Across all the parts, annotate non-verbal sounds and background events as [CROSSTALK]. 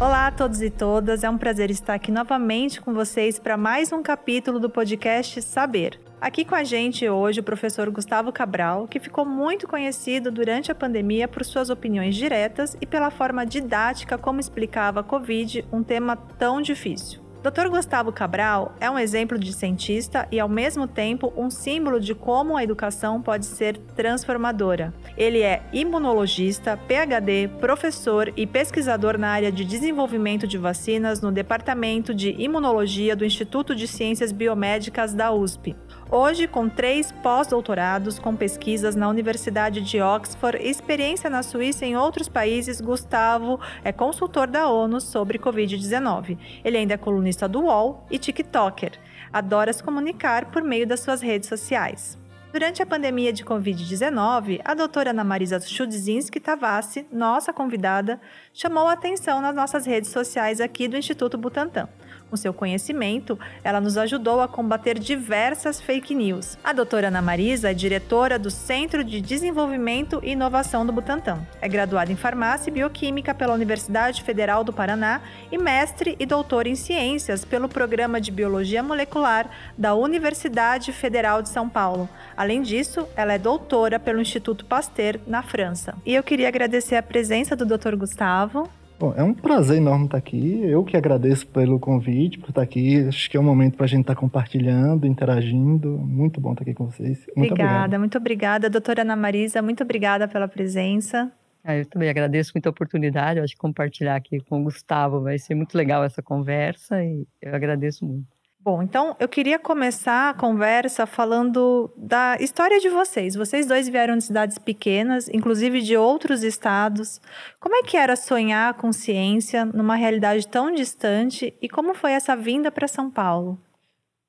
Olá a todos e todas, é um prazer estar aqui novamente com vocês para mais um capítulo do podcast Saber. Aqui com a gente hoje o professor Gustavo Cabral, que ficou muito conhecido durante a pandemia por suas opiniões diretas e pela forma didática como explicava a Covid, um tema tão difícil. Dr. Gustavo Cabral é um exemplo de cientista e, ao mesmo tempo, um símbolo de como a educação pode ser transformadora. Ele é imunologista, PhD, professor e pesquisador na área de desenvolvimento de vacinas no Departamento de Imunologia do Instituto de Ciências Biomédicas da USP. Hoje, com três pós-doutorados com pesquisas na Universidade de Oxford e experiência na Suíça e em outros países, Gustavo é consultor da ONU sobre Covid-19. Ele ainda é colunista do UOL e TikToker. Adora se comunicar por meio das suas redes sociais. Durante a pandemia de Covid-19, a doutora Ana Marisa Chudzinski Tavassi, nossa convidada, chamou a atenção nas nossas redes sociais aqui do Instituto Butantan. Com seu conhecimento, ela nos ajudou a combater diversas fake news. A doutora Ana Marisa é diretora do Centro de Desenvolvimento e Inovação do Butantan. É graduada em Farmácia e Bioquímica pela Universidade Federal do Paraná e mestre e doutora em Ciências pelo Programa de Biologia Molecular da Universidade Federal de São Paulo. Além disso, ela é doutora pelo Instituto Pasteur, na França. E eu queria agradecer a presença do Dr. Gustavo. Bom, é um prazer enorme estar aqui. Eu que agradeço pelo convite, por estar aqui. Acho que é um momento para a gente estar compartilhando, interagindo. Muito bom estar aqui com vocês. Muito obrigada, obrigado. muito obrigada. Doutora Ana Marisa, muito obrigada pela presença. Ah, eu também agradeço muito a oportunidade. Eu acho que compartilhar aqui com o Gustavo vai ser muito legal essa conversa e eu agradeço muito. Bom, então eu queria começar a conversa falando da história de vocês. Vocês dois vieram de cidades pequenas, inclusive de outros estados. Como é que era sonhar com ciência numa realidade tão distante e como foi essa vinda para São Paulo?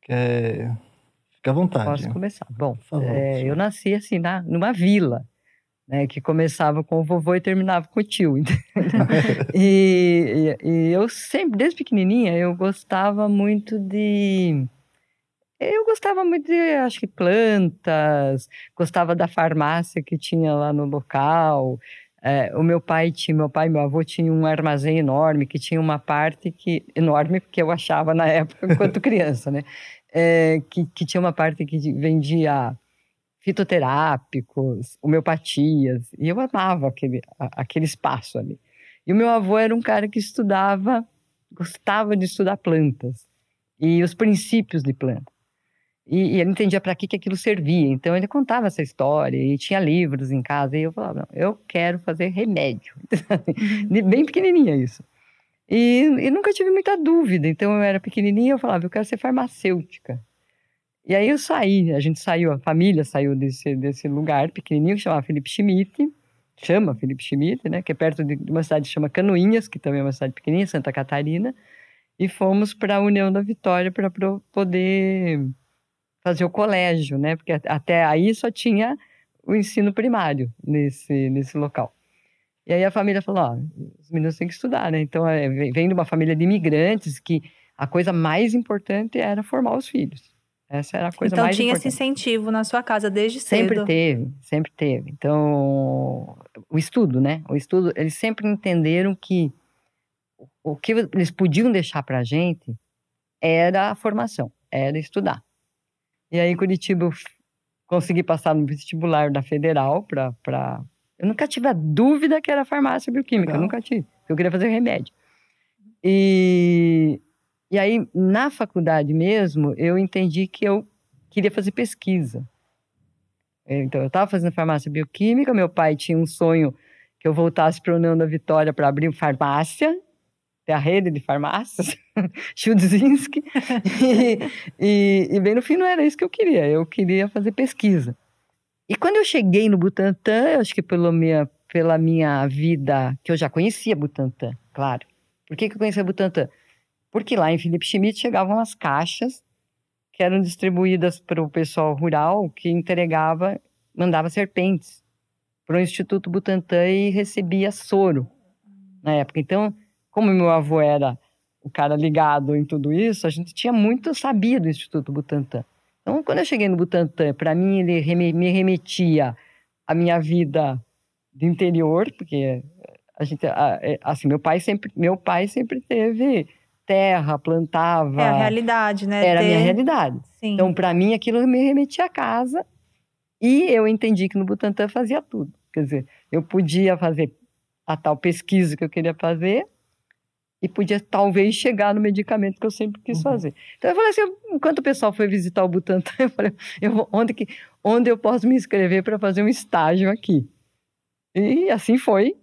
É... Fica à vontade. Posso começar. Bom, é, eu nasci assim na, numa vila né, que começava com o vovô e terminava com o tio. [LAUGHS] [LAUGHS] e, e, e, eu sempre, desde pequenininha, eu gostava muito de... Eu gostava muito de, acho que, plantas, gostava da farmácia que tinha lá no local. É, o meu pai tinha, meu pai e meu avô tinham um armazém enorme, que tinha uma parte que, enorme, que eu achava na época, [LAUGHS] enquanto criança, né? É, que, que tinha uma parte que vendia fitoterápicos, homeopatias, e eu amava aquele, aquele espaço ali. E o meu avô era um cara que estudava, gostava de estudar plantas e os princípios de planta. E, e ele entendia para que, que aquilo servia. Então ele contava essa história e tinha livros em casa. E eu falava: não, eu quero fazer remédio. Uhum. [LAUGHS] Bem pequenininha isso. E, e nunca tive muita dúvida. Então eu era pequenininha eu falava: eu quero ser farmacêutica. E aí eu saí, a gente saiu, a família saiu desse, desse lugar pequenininho que chamava Felipe Schmidt, chama Felipe Schmidt, né, que é perto de uma cidade que chama Canoinhas, que também é uma cidade pequenininha, Santa Catarina, e fomos para a União da Vitória para poder fazer o colégio, né, porque até aí só tinha o ensino primário nesse, nesse local. E aí a família falou, ó, os meninos têm que estudar, né, então é, vem de uma família de imigrantes que a coisa mais importante era formar os filhos. Essa era a coisa então, mais tinha importante. esse incentivo na sua casa desde sempre cedo? Sempre teve, sempre teve. Então, o estudo, né? O estudo, eles sempre entenderam que o que eles podiam deixar para a gente era a formação, era estudar. E aí, Curitiba, eu consegui passar no vestibular da Federal para... Pra... Eu nunca tive a dúvida que era farmácia bioquímica, eu nunca tive. Eu queria fazer remédio. E e aí, na faculdade mesmo, eu entendi que eu queria fazer pesquisa. Então, eu estava fazendo farmácia bioquímica, meu pai tinha um sonho que eu voltasse para a União da Vitória para abrir farmácia, ter a rede de farmácias, [LAUGHS] Chudzinski, e, e, e, bem no fim não era isso que eu queria, eu queria fazer pesquisa. E quando eu cheguei no Butantan, eu acho que pela minha, pela minha vida, que eu já conhecia Butantan, claro. Por que, que eu conhecia Butantan? Porque lá em Felipe Schmidt chegavam as caixas que eram distribuídas para o pessoal rural que entregava, mandava serpentes para o Instituto Butantan e recebia soro na época. Então, como meu avô era o cara ligado em tudo isso, a gente tinha muito, sabia do Instituto Butantan. Então, quando eu cheguei no Butantan, para mim ele me remetia à minha vida de interior, porque a gente, é, assim, meu pai sempre, meu pai sempre teve terra, plantava. É a realidade, né? Era Ter... a minha realidade. Sim. Então, para mim, aquilo me remetia a casa. E eu entendi que no Butantan fazia tudo. Quer dizer, eu podia fazer a tal pesquisa que eu queria fazer e podia talvez chegar no medicamento que eu sempre quis uhum. fazer. Então eu falei assim, enquanto o pessoal foi visitar o Butantan, [LAUGHS] eu falei, eu onde, que, onde eu posso me inscrever para fazer um estágio aqui? E assim foi.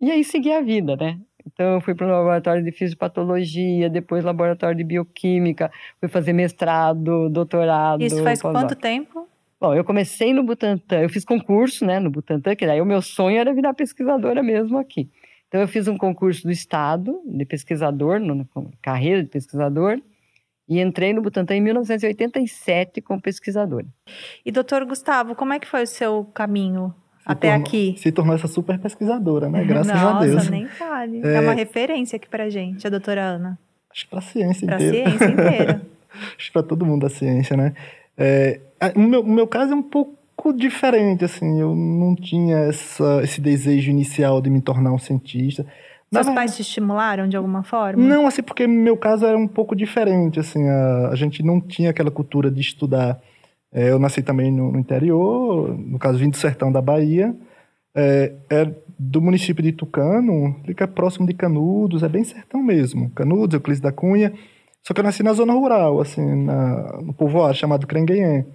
E aí segui a vida, né? Então, eu fui para o laboratório de fisiopatologia, depois laboratório de bioquímica, fui fazer mestrado, doutorado. Isso faz quanto tempo? Bom, eu comecei no Butantan, eu fiz concurso, né, no Butantan, que daí o meu sonho era virar pesquisadora mesmo aqui. Então, eu fiz um concurso do Estado de pesquisador, no, carreira de pesquisador, e entrei no Butantan em 1987 como pesquisadora. E, doutor Gustavo, como é que foi o seu caminho até tornou, aqui. Se tornou essa super pesquisadora, né? Graças Nossa, a Deus. Nossa, nem fale. É... é uma referência aqui pra gente, a doutora Ana. Acho que pra ciência pra inteira. Pra ciência inteira. [LAUGHS] Acho pra todo mundo da ciência, né? É, o, meu, o meu caso é um pouco diferente, assim. Eu não tinha essa, esse desejo inicial de me tornar um cientista. Seus pais te estimularam de alguma forma? Não, assim, porque meu caso era um pouco diferente, assim. A, a gente não tinha aquela cultura de estudar eu nasci também no, no, interior, no caso vim do sertão da Bahia, é, é do município de Tucano, fica próximo de Canudos, é bem sertão mesmo. Canudos, Euclides da Cunha. Só que eu nasci na zona rural, assim, na, no povoado chamado Crenguenhém.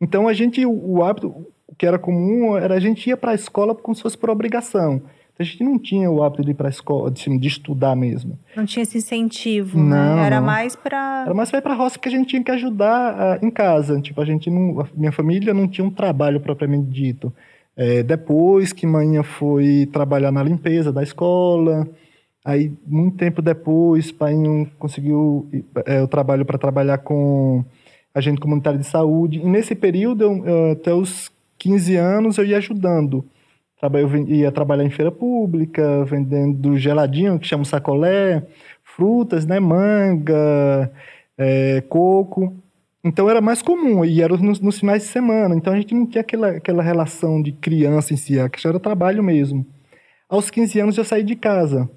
Então a gente, o, o hábito, o que era comum era a gente ia para a escola como se fosse por obrigação a gente não tinha o hábito de ir para a escola, de, de, estudar mesmo. Não tinha esse incentivo, né? não, né? Era não. mais para Era mais para para a roça porque a gente tinha que ajudar uh, em casa. Tipo, a gente não, a minha família não tinha um trabalho propriamente dito. É, depois que manhã foi trabalhar na limpeza da escola, aí muito tempo depois, pai conseguiu é, o trabalho para trabalhar com agente comunitário de saúde. E nesse período, eu, até os 15 anos, eu ia ajudando eu ia trabalhar em feira pública, vendendo geladinho, que chama sacolé, frutas, né, manga, é, coco. Então era mais comum, e era nos, nos, finais de semana. Então a gente não tinha aquela, aquela relação de criança em si, a questão era trabalho mesmo. Aos 15 anos eu saí de casa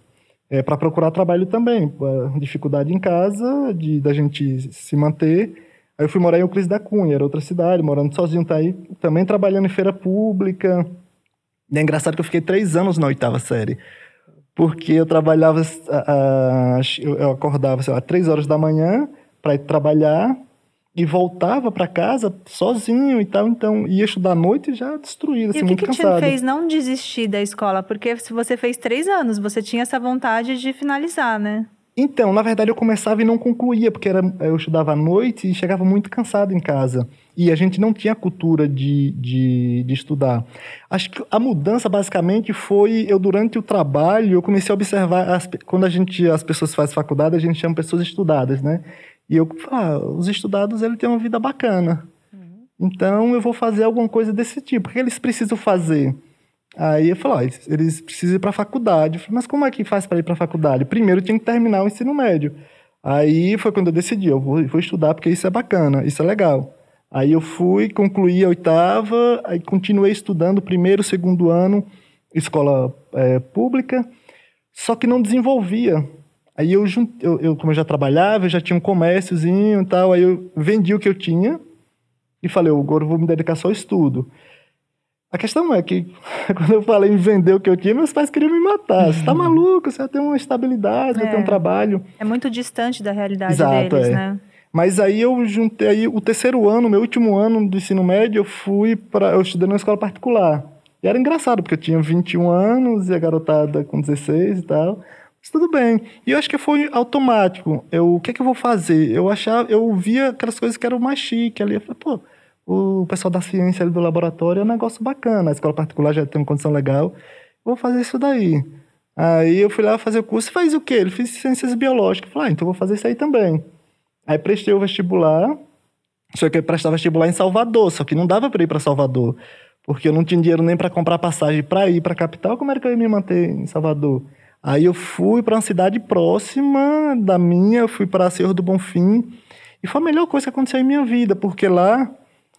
é, para procurar trabalho também. Dificuldade em casa, de da gente se manter. Aí eu fui morar em Euclides da Cunha, era outra cidade, morando sozinho, tá aí, também trabalhando em feira pública, é engraçado que eu fiquei três anos na oitava série. Porque eu trabalhava, eu acordava, sei lá, três horas da manhã para ir trabalhar e voltava para casa sozinho e tal. Então, ia estudar à noite já destruído, assim, e o que muito que cansado. te fez não desistir da escola? Porque se você fez três anos, você tinha essa vontade de finalizar, né? Então, na verdade, eu começava e não concluía, porque era, eu estudava à noite e chegava muito cansado em casa. E a gente não tinha cultura de, de, de, estudar. Acho que a mudança, basicamente, foi eu, durante o trabalho, eu comecei a observar, as, quando a gente, as pessoas fazem faculdade, a gente chama pessoas estudadas, né? E eu ah, os estudados, ele têm uma vida bacana. Uhum. Então, eu vou fazer alguma coisa desse tipo. O que eles precisam fazer? Aí eu falei, ó, eles precisam ir para a faculdade. Falei, mas como é que faz para ir para a faculdade? Primeiro tinha que terminar o ensino médio. Aí foi quando eu decidi, eu vou, vou estudar porque isso é bacana, isso é legal. Aí eu fui, concluí a oitava, aí continuei estudando primeiro, segundo ano, escola é, pública, só que não desenvolvia. Aí eu, eu, eu, como eu já trabalhava, eu já tinha um comérciozinho e tal, aí eu vendi o que eu tinha e falei, agora eu vou me dedicar só ao estudo. A questão é que, [LAUGHS] quando eu falei em vender o que eu tinha, meus pais queriam me matar. Você tá maluco, você vai ter uma estabilidade, é. vai ter um trabalho. É muito distante da realidade Exato, deles, é. né? Mas aí eu juntei aí o terceiro ano, meu último ano do ensino médio, eu fui para eu estudei numa escola particular. E era engraçado, porque eu tinha 21 anos e a garotada com 16 e tal. Mas tudo bem. E eu acho que foi automático. Eu, o que é que eu vou fazer? Eu achava, eu via aquelas coisas que eram mais chique ali. Eu falei, pô, o pessoal da ciência ali do laboratório é um negócio bacana, a escola particular já tem uma condição legal, vou fazer isso daí. Aí eu fui lá fazer o curso, faz o quê? Ele fez ciências biológicas. falei, ah, então vou fazer isso aí também. Aí prestei o vestibular, só que eu prestava vestibular em Salvador, só que não dava para ir para Salvador, porque eu não tinha dinheiro nem para comprar passagem para ir para a capital, como era que eu ia me manter em Salvador? Aí eu fui para uma cidade próxima da minha, eu fui para Senhor do Bonfim, e foi a melhor coisa que aconteceu em minha vida, porque lá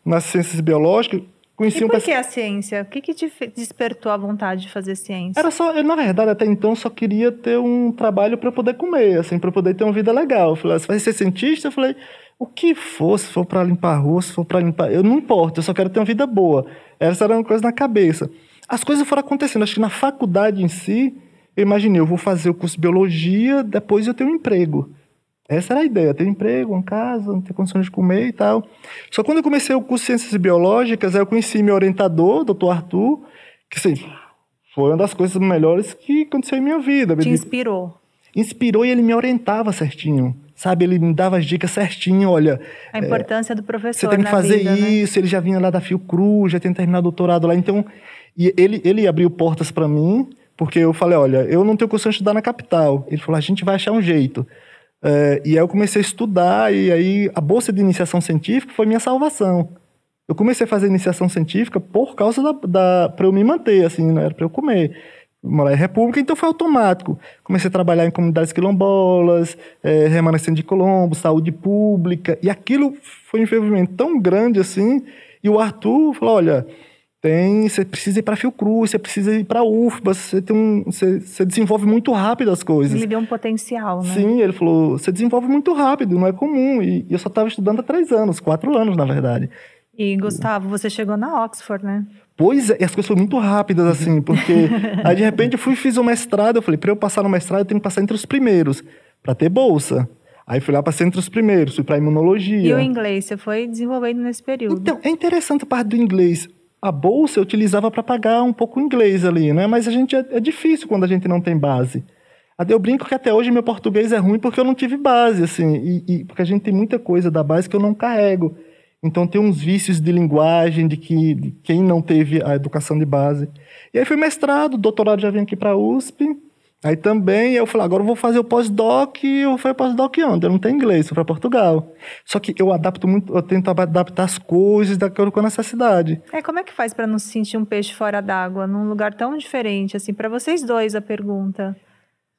nas ciências biológicas, Conheci e um por que a ciência? O que, que te despertou a vontade de fazer ciência? Era só, eu, na verdade, até então só queria ter um trabalho para poder comer, assim, para poder ter uma vida legal. Eu falei, "Ah, você vai ser cientista? Eu falei, o que for, se for para limpar a rua, se for para limpar, eu não importa, eu só quero ter uma vida boa. Essa era uma coisa na cabeça. As coisas foram acontecendo, acho que na faculdade em si, eu imaginei, eu vou fazer o curso de biologia, depois eu tenho um emprego. Essa era a ideia, ter emprego, uma casa, ter condições de comer e tal. Só quando eu comecei o curso de Ciências Biológicas, aí eu conheci meu orientador, doutor Arthur, que assim, foi uma das coisas melhores que aconteceu em minha vida. Te inspirou. inspirou e ele me orientava certinho, sabe? Ele me dava as dicas certinho, olha, A importância do professor você tem que fazer vida, né? isso. Ele já vinha lá da Fiocruz, já tinha terminado o doutorado lá. Então, ele, ele abriu portas para mim, porque eu falei, olha, eu não tenho condição de estudar na capital. Ele falou, a gente vai achar um jeito. É, e aí eu comecei a estudar, e aí a bolsa de iniciação científica foi minha salvação. Eu comecei a fazer iniciação científica por causa da, da para eu me manter, assim, não era para eu comer. Morar em República, então foi automático. Comecei a trabalhar em comunidades quilombolas, é, remanescente de Colombo, saúde pública, e aquilo foi um envolvimento tão grande assim. E o Arthur falou: olha, tem, você precisa ir para Fiocruz, você precisa ir para UFBA, você tem um, você, você desenvolve muito rápido as coisas. Ele deu um potencial, né? Sim, ele falou: você desenvolve muito rápido, não é comum. E, eu só estava estudando há três anos, quatro anos, na verdade. E Gustavo, você chegou na Oxford, né? Pois é, e as coisas foram muito rápidas, assim, porque [LAUGHS] aí de repente eu fui fiz o mestrado, eu falei, para eu passar no mestrado, eu tenho que passar entre os primeiros, para ter bolsa. Aí fui lá, passei entre os primeiros, fui para imunologia. E o inglês, você foi desenvolvendo nesse período. Então, é interessante a parte do inglês. A bolsa eu utilizava para pagar um pouco o inglês ali, né? Mas a gente é, é difícil quando a gente não tem base. Eu brinco que até hoje meu português é ruim porque eu não tive base, assim, e, e- porque a gente tem muita coisa da base que eu não carrego. Então tem uns vícios de linguagem de que de quem não teve a educação de base. E aí fui mestrado, doutorado já vim aqui para a USP. Aí também eu falei, agora eu vou fazer o pós-doc, e eu fui pós-doc onde? Eu não tenho inglês, fui para Portugal. Só que eu adapto muito, eu tento adaptar as coisas de acordo com a necessidade. É, como é que faz para não se sentir um peixe fora d'água, num lugar tão diferente, assim, para vocês dois a pergunta.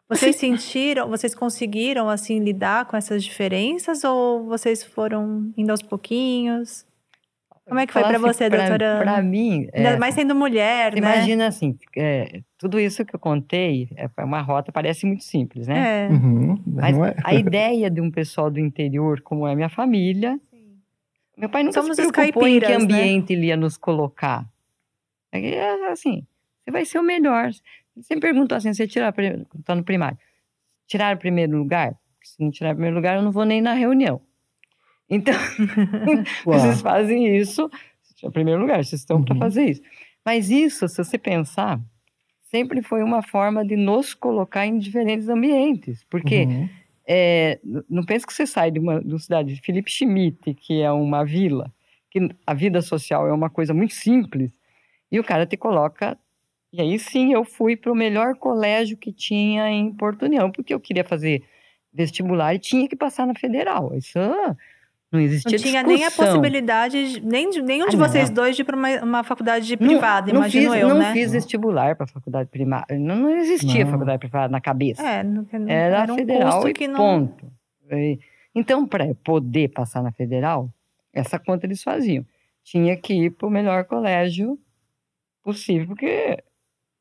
Vocês sentiram, vocês conseguiram, assim, lidar com essas diferenças ou vocês foram indo aos pouquinhos? Como é que foi para assim, você, pra- doutora Ana? Pra mim, Ainda é, mais sendo mulher, você né? imagina assim, é, tudo isso que eu contei, é uma rota, parece muito simples, né? É. Uhum, Mas não é? a ideia de um pessoal do interior, como é minha família, meu pai nunca Somos se preocupou em que né? ambiente ele ia nos colocar. É assim, você vai ser o melhor. Ele sempre perguntou assim, você tirar, tá no primário, tirar o primeiro lugar? Se não tirar o primeiro lugar, eu não vou nem na reunião. Então, [LAUGHS] vocês fazem isso, em primeiro lugar, vocês estão para Uhum. fazer isso. Mas isso, se você pensar, sempre foi uma forma de nos colocar em diferentes ambientes. Porque Uhum. é, não pense que você sai de uma, de uma cidade de Felipe Schmidt, que é uma vila, que a vida social é uma coisa muito simples, e o cara te coloca. E aí sim eu fui para o melhor colégio que tinha em Porto União, porque eu queria fazer vestibular e tinha que passar na federal. Isso ah, não existia Não tinha nem a discussão. possibilidade, de- nem nenhum de Ah, não. vocês dois de ir para uma, uma faculdade Não- privada, não imagino fiz, eu, não né? fiz vestibular para faculdade primária. Não, não existia Não. faculdade privada na cabeça. É, não, não- Era, era um federal custo e que não... ponto. Então, para poder passar na federal, essa conta eles faziam. Tinha que ir para o melhor colégio possível, porque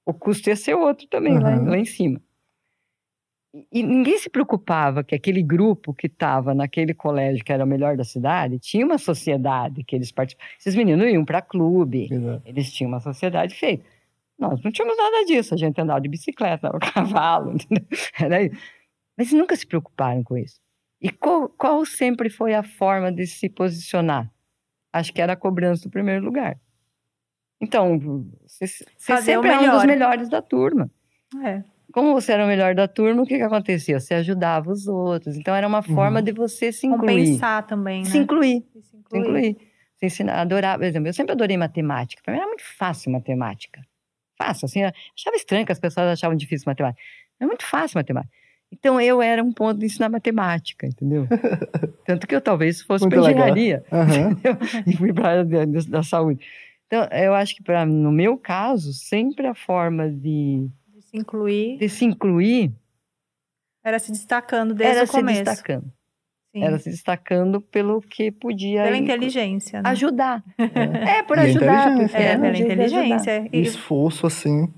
o custo ia ser outro também, lá, Uhum. lá em cima. E, ninguém se preocupava que aquele grupo que estava naquele colégio, que era o melhor da cidade, tinha uma sociedade que eles participavam. Esses meninos iam para clube, Exato. eles tinham uma sociedade feita. Nós não tínhamos nada disso. A gente andava de bicicleta, [LAUGHS] andava a cavalo, entendeu? Era isso. Mas nunca se preocuparam com isso. E qual, qual sempre foi a forma de se posicionar? Acho que era a cobrança do primeiro lugar. Então, você, você sempre é um dos melhor. melhores da turma. É. Como você era o melhor da turma, o que, que acontecia? Você ajudava os outros. Então, era uma forma de você se incluir. Compensar também, né? Se incluir Se se incluir. Se ensinar, adorar, por exemplo, eu sempre adorei matemática. Para mim era muito fácil matemática. Fácil, assim, achava estranho que as pessoas achavam difícil matemática. É muito fácil matemática. Então eu era um ponto de ensinar matemática, entendeu? [LAUGHS] Tanto que eu talvez fosse para engenharia Aham. [LAUGHS] e fui para a área da, da saúde. Então eu acho que para no meu caso sempre a forma de, incluir, de se incluir era se destacando desde era o se começo. destacando. Sim. Era se destacando pelo que podia pela inteligência, né? ajudar. É, [LAUGHS] é por e ajudar, porque é, pela inteligência, e esforço assim.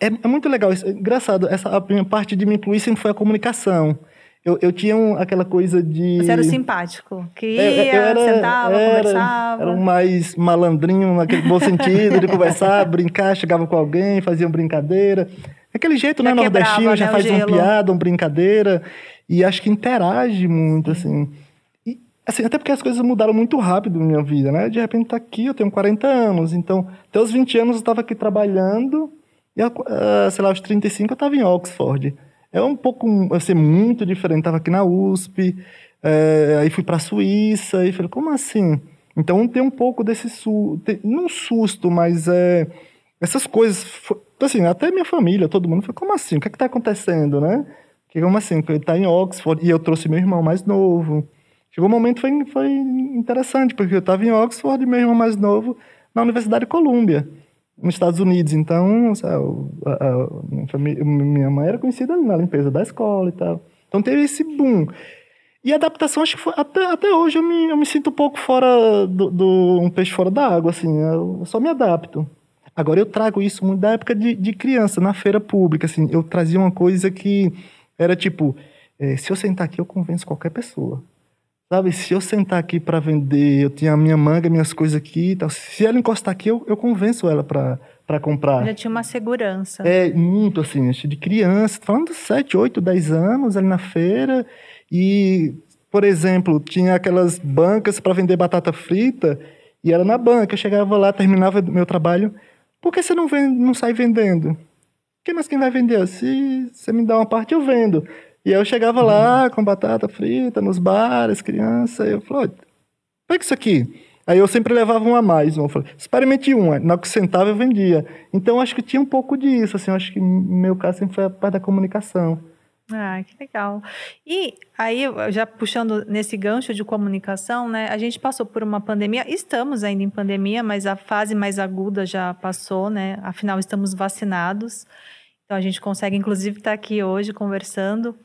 É, é muito legal isso. Engraçado, essa a minha parte de me incluir sempre foi a comunicação. Eu, eu tinha um, aquela coisa de. Você era o simpático, que ia, era, sentava, era, conversava. Era um mais malandrinho, naquele bom sentido, de conversar, [LAUGHS] brincar, chegava com alguém, fazia uma brincadeira. Aquele jeito, já né, nordestino, já né, faz uma piada, uma brincadeira. E acho que interage muito, assim. E, assim, até porque as coisas mudaram muito rápido na minha vida, né? De repente tá aqui, eu tenho 40 anos, então, até os 20 anos eu estava aqui trabalhando, e, uh, sei lá, aos 35 eu estava em Oxford. É um pouco, assim, muito diferente. Estava aqui na USP, é, aí fui para a Suíça, e falei, como assim? Então tem um pouco desse susto, não susto, mas é, essas coisas, assim, até minha família, todo mundo, falou, como assim? O que é está acontecendo, né? Que como assim? Ele está em Oxford e eu trouxe meu irmão mais novo. Chegou um momento foi foi interessante porque eu estava em Oxford e meu irmão mais novo na Universidade de Columbia, nos Estados Unidos. Então, a, a, família, minha mãe era conhecida na limpeza da escola e tal. Então teve esse boom. E a adaptação, acho que foi, até, até hoje eu me, eu me sinto um pouco fora do, do um peixe fora da água, assim. Eu só me adapto. Agora eu trago isso muito da época de, de criança, na feira pública, assim. Eu trazia uma coisa que era tipo, é, se eu sentar aqui, eu convenço qualquer pessoa. Sabe, se eu sentar aqui para vender, eu tinha a minha manga, minhas coisas aqui e tal. Se ela encostar aqui, eu, eu convenço ela para comprar. Já tinha uma segurança. É, muito assim, de criança, falando de 7, 8, 10 anos ali na feira. E, por exemplo, tinha aquelas bancas para vender batata frita, e era na banca. Eu chegava lá, terminava meu trabalho. Por que você não, vende, não sai vendendo? Quem mais quem vai vender? Se você me dá uma parte, eu vendo. E aí eu chegava lá uhum. com batata frita nos bares, criança, e eu falei, pega isso aqui. Aí eu sempre levava um a mais. Eu falei, experimente uma. Na que sentava, eu vendia. Então, acho que tinha um pouco disso. Assim, acho que meu caso sempre foi a parte da comunicação. Ah, que legal. E aí, já puxando nesse gancho de comunicação, né? A gente passou por uma pandemia, estamos ainda em pandemia, mas a fase mais aguda já passou, né? Afinal, estamos vacinados. Então, a gente consegue, inclusive, estar aqui hoje conversando.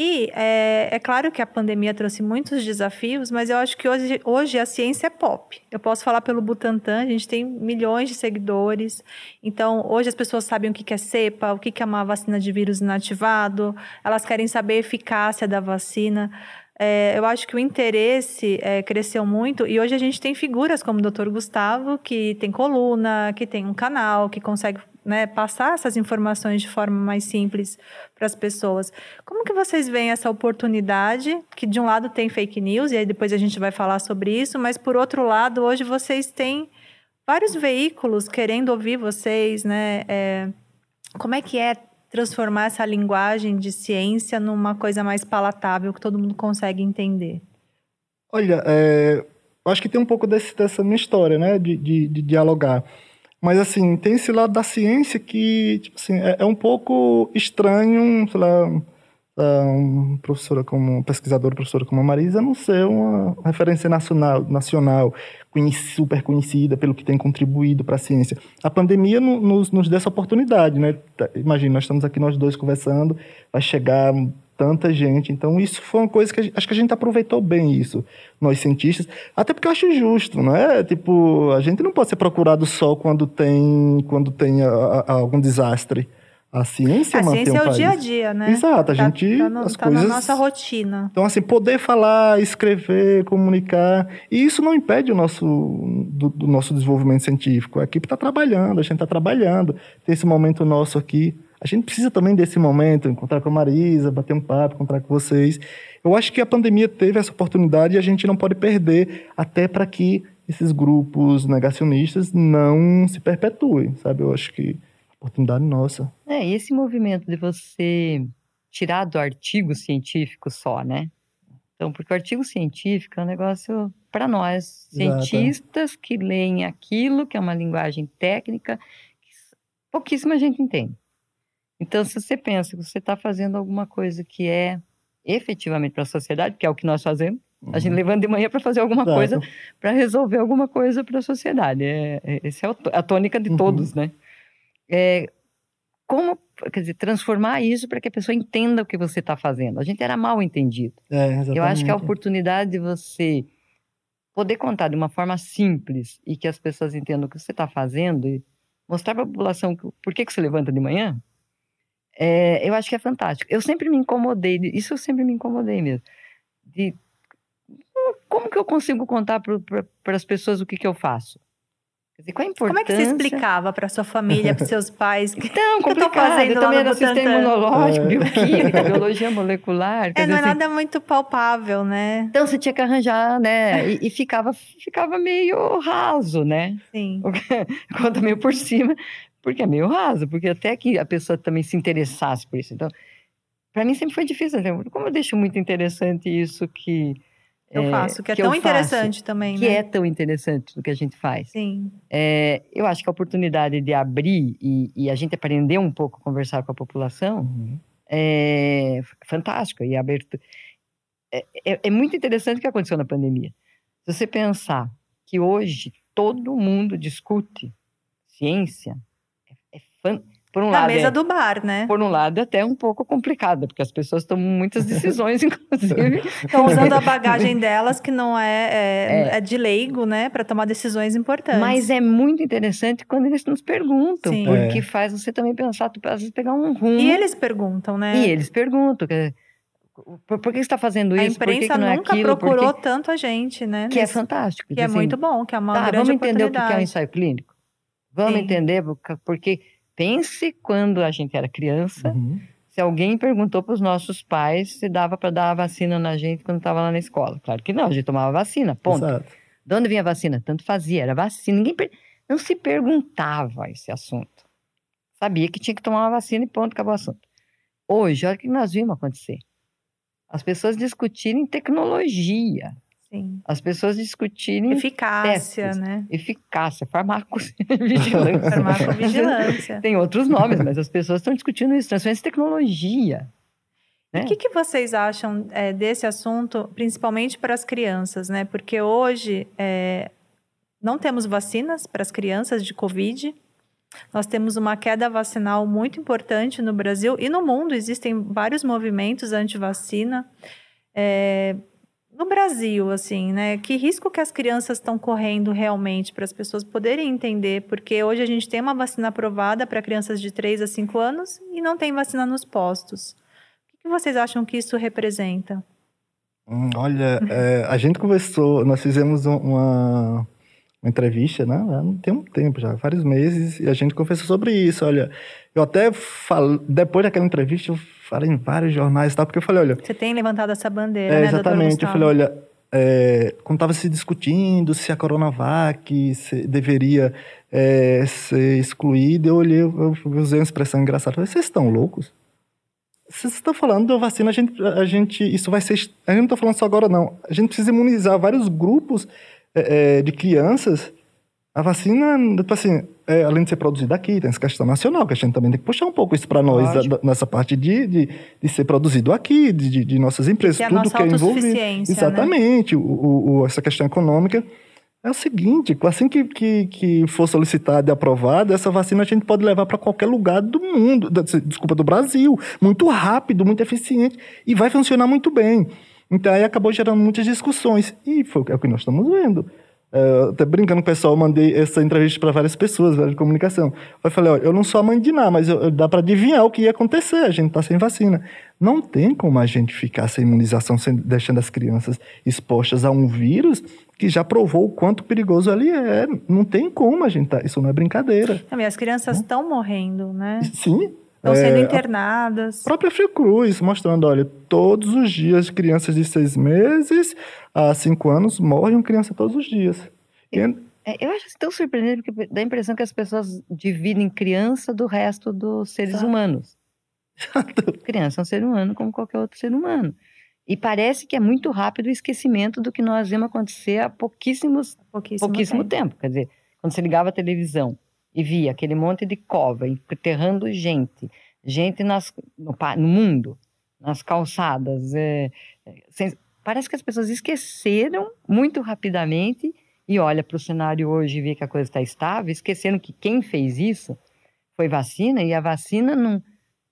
E é, é, claro que a pandemia trouxe muitos desafios, mas eu acho que hoje, hoje a ciência é pop. Eu posso falar pelo Butantan, a gente tem milhões de seguidores. Então, hoje as pessoas sabem o que é cepa, o que é uma vacina de vírus inativado, elas querem saber a eficácia da vacina. É, eu acho que o interesse é, cresceu muito e hoje a gente tem figuras como o Dr. Gustavo, que tem coluna, que tem um canal, que consegue né, passar essas informações de forma mais simples para as pessoas. Como que vocês veem essa oportunidade, que de um lado tem fake news, e aí depois a gente vai falar sobre isso, mas por outro lado, hoje vocês têm vários veículos querendo ouvir vocês, né? É, como é que é transformar essa linguagem de ciência numa coisa mais palatável, que todo mundo consegue entender? Olha, é, acho que tem um pouco desse, dessa minha história, né, de, de, de dialogar. Mas, assim, tem esse lado da ciência que, tipo assim, é, é um pouco estranho, sei lá, uma professora como, pesquisadora, professora como a Marisa, não ser uma referência nacional, nacional super conhecida pelo que tem contribuído para a ciência. A pandemia nos, nos deu essa oportunidade, né? Tá, imagina, nós estamos aqui nós dois conversando, vai chegar tanta gente. Então, isso foi uma coisa que gente, acho que a gente aproveitou bem isso, nós cientistas. Até porque eu acho justo, não é? Tipo, a gente não pode ser procurado só quando tem, quando tem a, a, algum desastre. A ciência a mantém ciência um é o dia a dia, né? Exato, a tá, gente tá no, as tá coisas na nossa rotina. Então assim, poder falar, escrever, comunicar, e isso não impede o nosso do, do nosso desenvolvimento científico. A equipe está trabalhando, a gente está trabalhando. Tem esse momento nosso aqui a gente precisa também desse momento, encontrar com a Marisa, bater um papo, encontrar com vocês. Eu acho que a pandemia teve essa oportunidade e a gente não pode perder, até para que esses grupos negacionistas não se perpetuem, sabe? Eu acho que a oportunidade nossa. É, e esse movimento de você tirar do artigo científico só, né? Então, porque o artigo científico é um negócio para nós, cientistas Exato. que leem aquilo, que é uma linguagem técnica, que pouquíssima gente entende. Então, se você pensa que você está fazendo alguma coisa que é efetivamente para a sociedade, que é o que nós fazemos, uhum. a gente uhum. levanta de manhã para fazer alguma coisa, para resolver alguma coisa para a sociedade. É, é, essa é a tônica de uhum. todos, né? É, como, quer dizer, transformar isso para que a pessoa entenda o que você está fazendo. A gente era mal entendido. É. Eu acho que a oportunidade de você poder contar de uma forma simples e que as pessoas entendam o que você está fazendo e mostrar para a população por que, que você levanta de manhã, é, eu acho que é fantástico. Eu sempre me incomodei, isso eu sempre me incomodei mesmo, de como que eu consigo contar para as pessoas o que, que eu faço? Quer dizer, qual a importância? Como é que você explicava para sua família, para seus pais? Que, então, complicado. [LAUGHS] Que eu tô fazendo eu também era sistema imunológico, é. bioquímica, [LAUGHS] biologia molecular. É, não é assim, nada muito palpável, né? Então, você tinha que arranjar, né? E, e ficava, ficava meio raso, né? Sim. [LAUGHS] Conta meio por cima, porque é meio raso. Porque até que a pessoa também se interessasse por isso. Então, para mim sempre foi difícil. Né? Como eu deixo muito interessante isso que eu é, faço, que é que tão interessante faço, também, que né? é tão interessante do que a gente faz. Sim. É, eu acho que a oportunidade de abrir e, e, a gente aprender um pouco, conversar com a população, uhum. é fantástico. E aberto. É, é, é, muito interessante o que aconteceu na pandemia. Se você pensar que hoje todo mundo discute ciência, por um Na lado, mesa é, do bar, né? Por um lado, é até um pouco complicada, porque as pessoas tomam muitas decisões, [LAUGHS] inclusive. Estão usando a bagagem delas, que não é, é, é. é de leigo, né? Para tomar decisões importantes. Mas é muito interessante quando eles nos perguntam, Sim. porque faz você também pensar, tu às vezes pegar um rumo. E eles perguntam, né? E eles perguntam. Por, por que você está fazendo isso? A imprensa que que é nunca aquilo? procurou tanto a gente, né? Que é fantástico. Que é assim, é muito bom, que é uma tá, grande Vamos entender o que é um ensaio clínico? Vamos Sim. entender porque Pense quando a gente era criança, uhum. se alguém perguntou para os nossos pais se dava para dar a vacina na gente quando estava lá na escola. Claro que não, a gente tomava vacina, ponto. Exato. De onde vinha a vacina? Tanto fazia, era vacina. Ninguém per... não se perguntava esse assunto. Sabia que tinha que tomar uma vacina e ponto, acabou o assunto. Hoje, olha o que nós vimos acontecer. As pessoas discutirem tecnologia. Sim. As pessoas discutirem eficácia, testes, né? Eficácia, farmacovigilância. [LAUGHS] [LAUGHS] farmacovigilância. Tem outros nomes, mas as pessoas estão discutindo isso, transferência de tecnologia. Né? O que, que, vocês acham é, desse assunto, principalmente para as crianças, né? Porque hoje é, não temos vacinas para as crianças de Covid. Nós temos uma queda vacinal muito importante no Brasil e no mundo. Existem vários movimentos anti-vacina. É, no Brasil, assim, né? Que risco que as crianças estão correndo realmente para as pessoas poderem entender? Porque hoje a gente tem uma vacina aprovada para crianças de 3 a 5 anos e não tem vacina nos postos. O que vocês acham que isso representa? Hum, olha, é, a gente conversou, nós fizemos uma, uma entrevista, né? Tem um tempo já, vários meses, e a gente conversou sobre isso. Olha, eu até falo, depois daquela entrevista, eu falei em vários jornais e tal, porque eu falei, olha. Você tem levantado essa bandeira, é, né, Exatamente. Eu falei, olha, é, quando estava se discutindo se a Coronavac se deveria é, ser excluída, eu olhei, eu usei uma expressão engraçada. Eu falei, vocês estão loucos? Vocês estão falando da vacina, a gente, a gente, isso vai ser. A gente não está falando só agora, não. A gente precisa imunizar vários grupos é, é de crianças a vacina, tipo assim, é, além de ser produzida aqui, tem essa questão nacional, que a gente também tem que puxar um pouco isso para nós, nessa parte de, de, de, ser produzido aqui, de, de nossas empresas, que tudo que é envolvido. Né? Exatamente, né? o, o, essa questão econômica. É o seguinte, assim que, que, que for solicitada e aprovada, essa vacina a gente pode levar para qualquer lugar do mundo, desculpa, do Brasil, muito rápido, muito eficiente, e vai funcionar muito bem. Então aí acabou gerando muitas discussões, e foi é o que nós estamos vendo. Uh, até brincando com o pessoal, mandei essa entrevista para várias pessoas, várias de comunicação. Eu falei, olha, eu não sou a mãe de nada, mas eu, dá para adivinhar o que ia acontecer, a gente está sem vacina. Não tem como a gente ficar sem imunização, sem, deixando as crianças expostas a um vírus que já provou o quanto perigoso ele é. Não tem como a gente tá, isso não é brincadeira. Também as crianças estão morrendo, né? Sim, Estão sendo é, internadas. A própria Fiocruz mostrando, olha, todos os dias crianças de seis meses a cinco anos morrem criança todos os dias. E, é, eu acho tão surpreendente porque dá a impressão que as pessoas dividem criança do resto dos seres Exato. humanos. Exato. Criança é um ser humano como qualquer outro ser humano. E parece que é muito rápido o esquecimento do que nós vimos acontecer há pouquíssimos, pouquíssimo, pouquíssimo tempo. tempo. Quer dizer, quando você ligava a televisão e via aquele monte de cova enterrando gente, gente nas, no, no mundo, nas calçadas. É, é, sem, parece que as pessoas esqueceram muito rapidamente e olha para o cenário hoje e vê que a coisa está estável, esquecendo que quem fez isso foi vacina e a vacina não,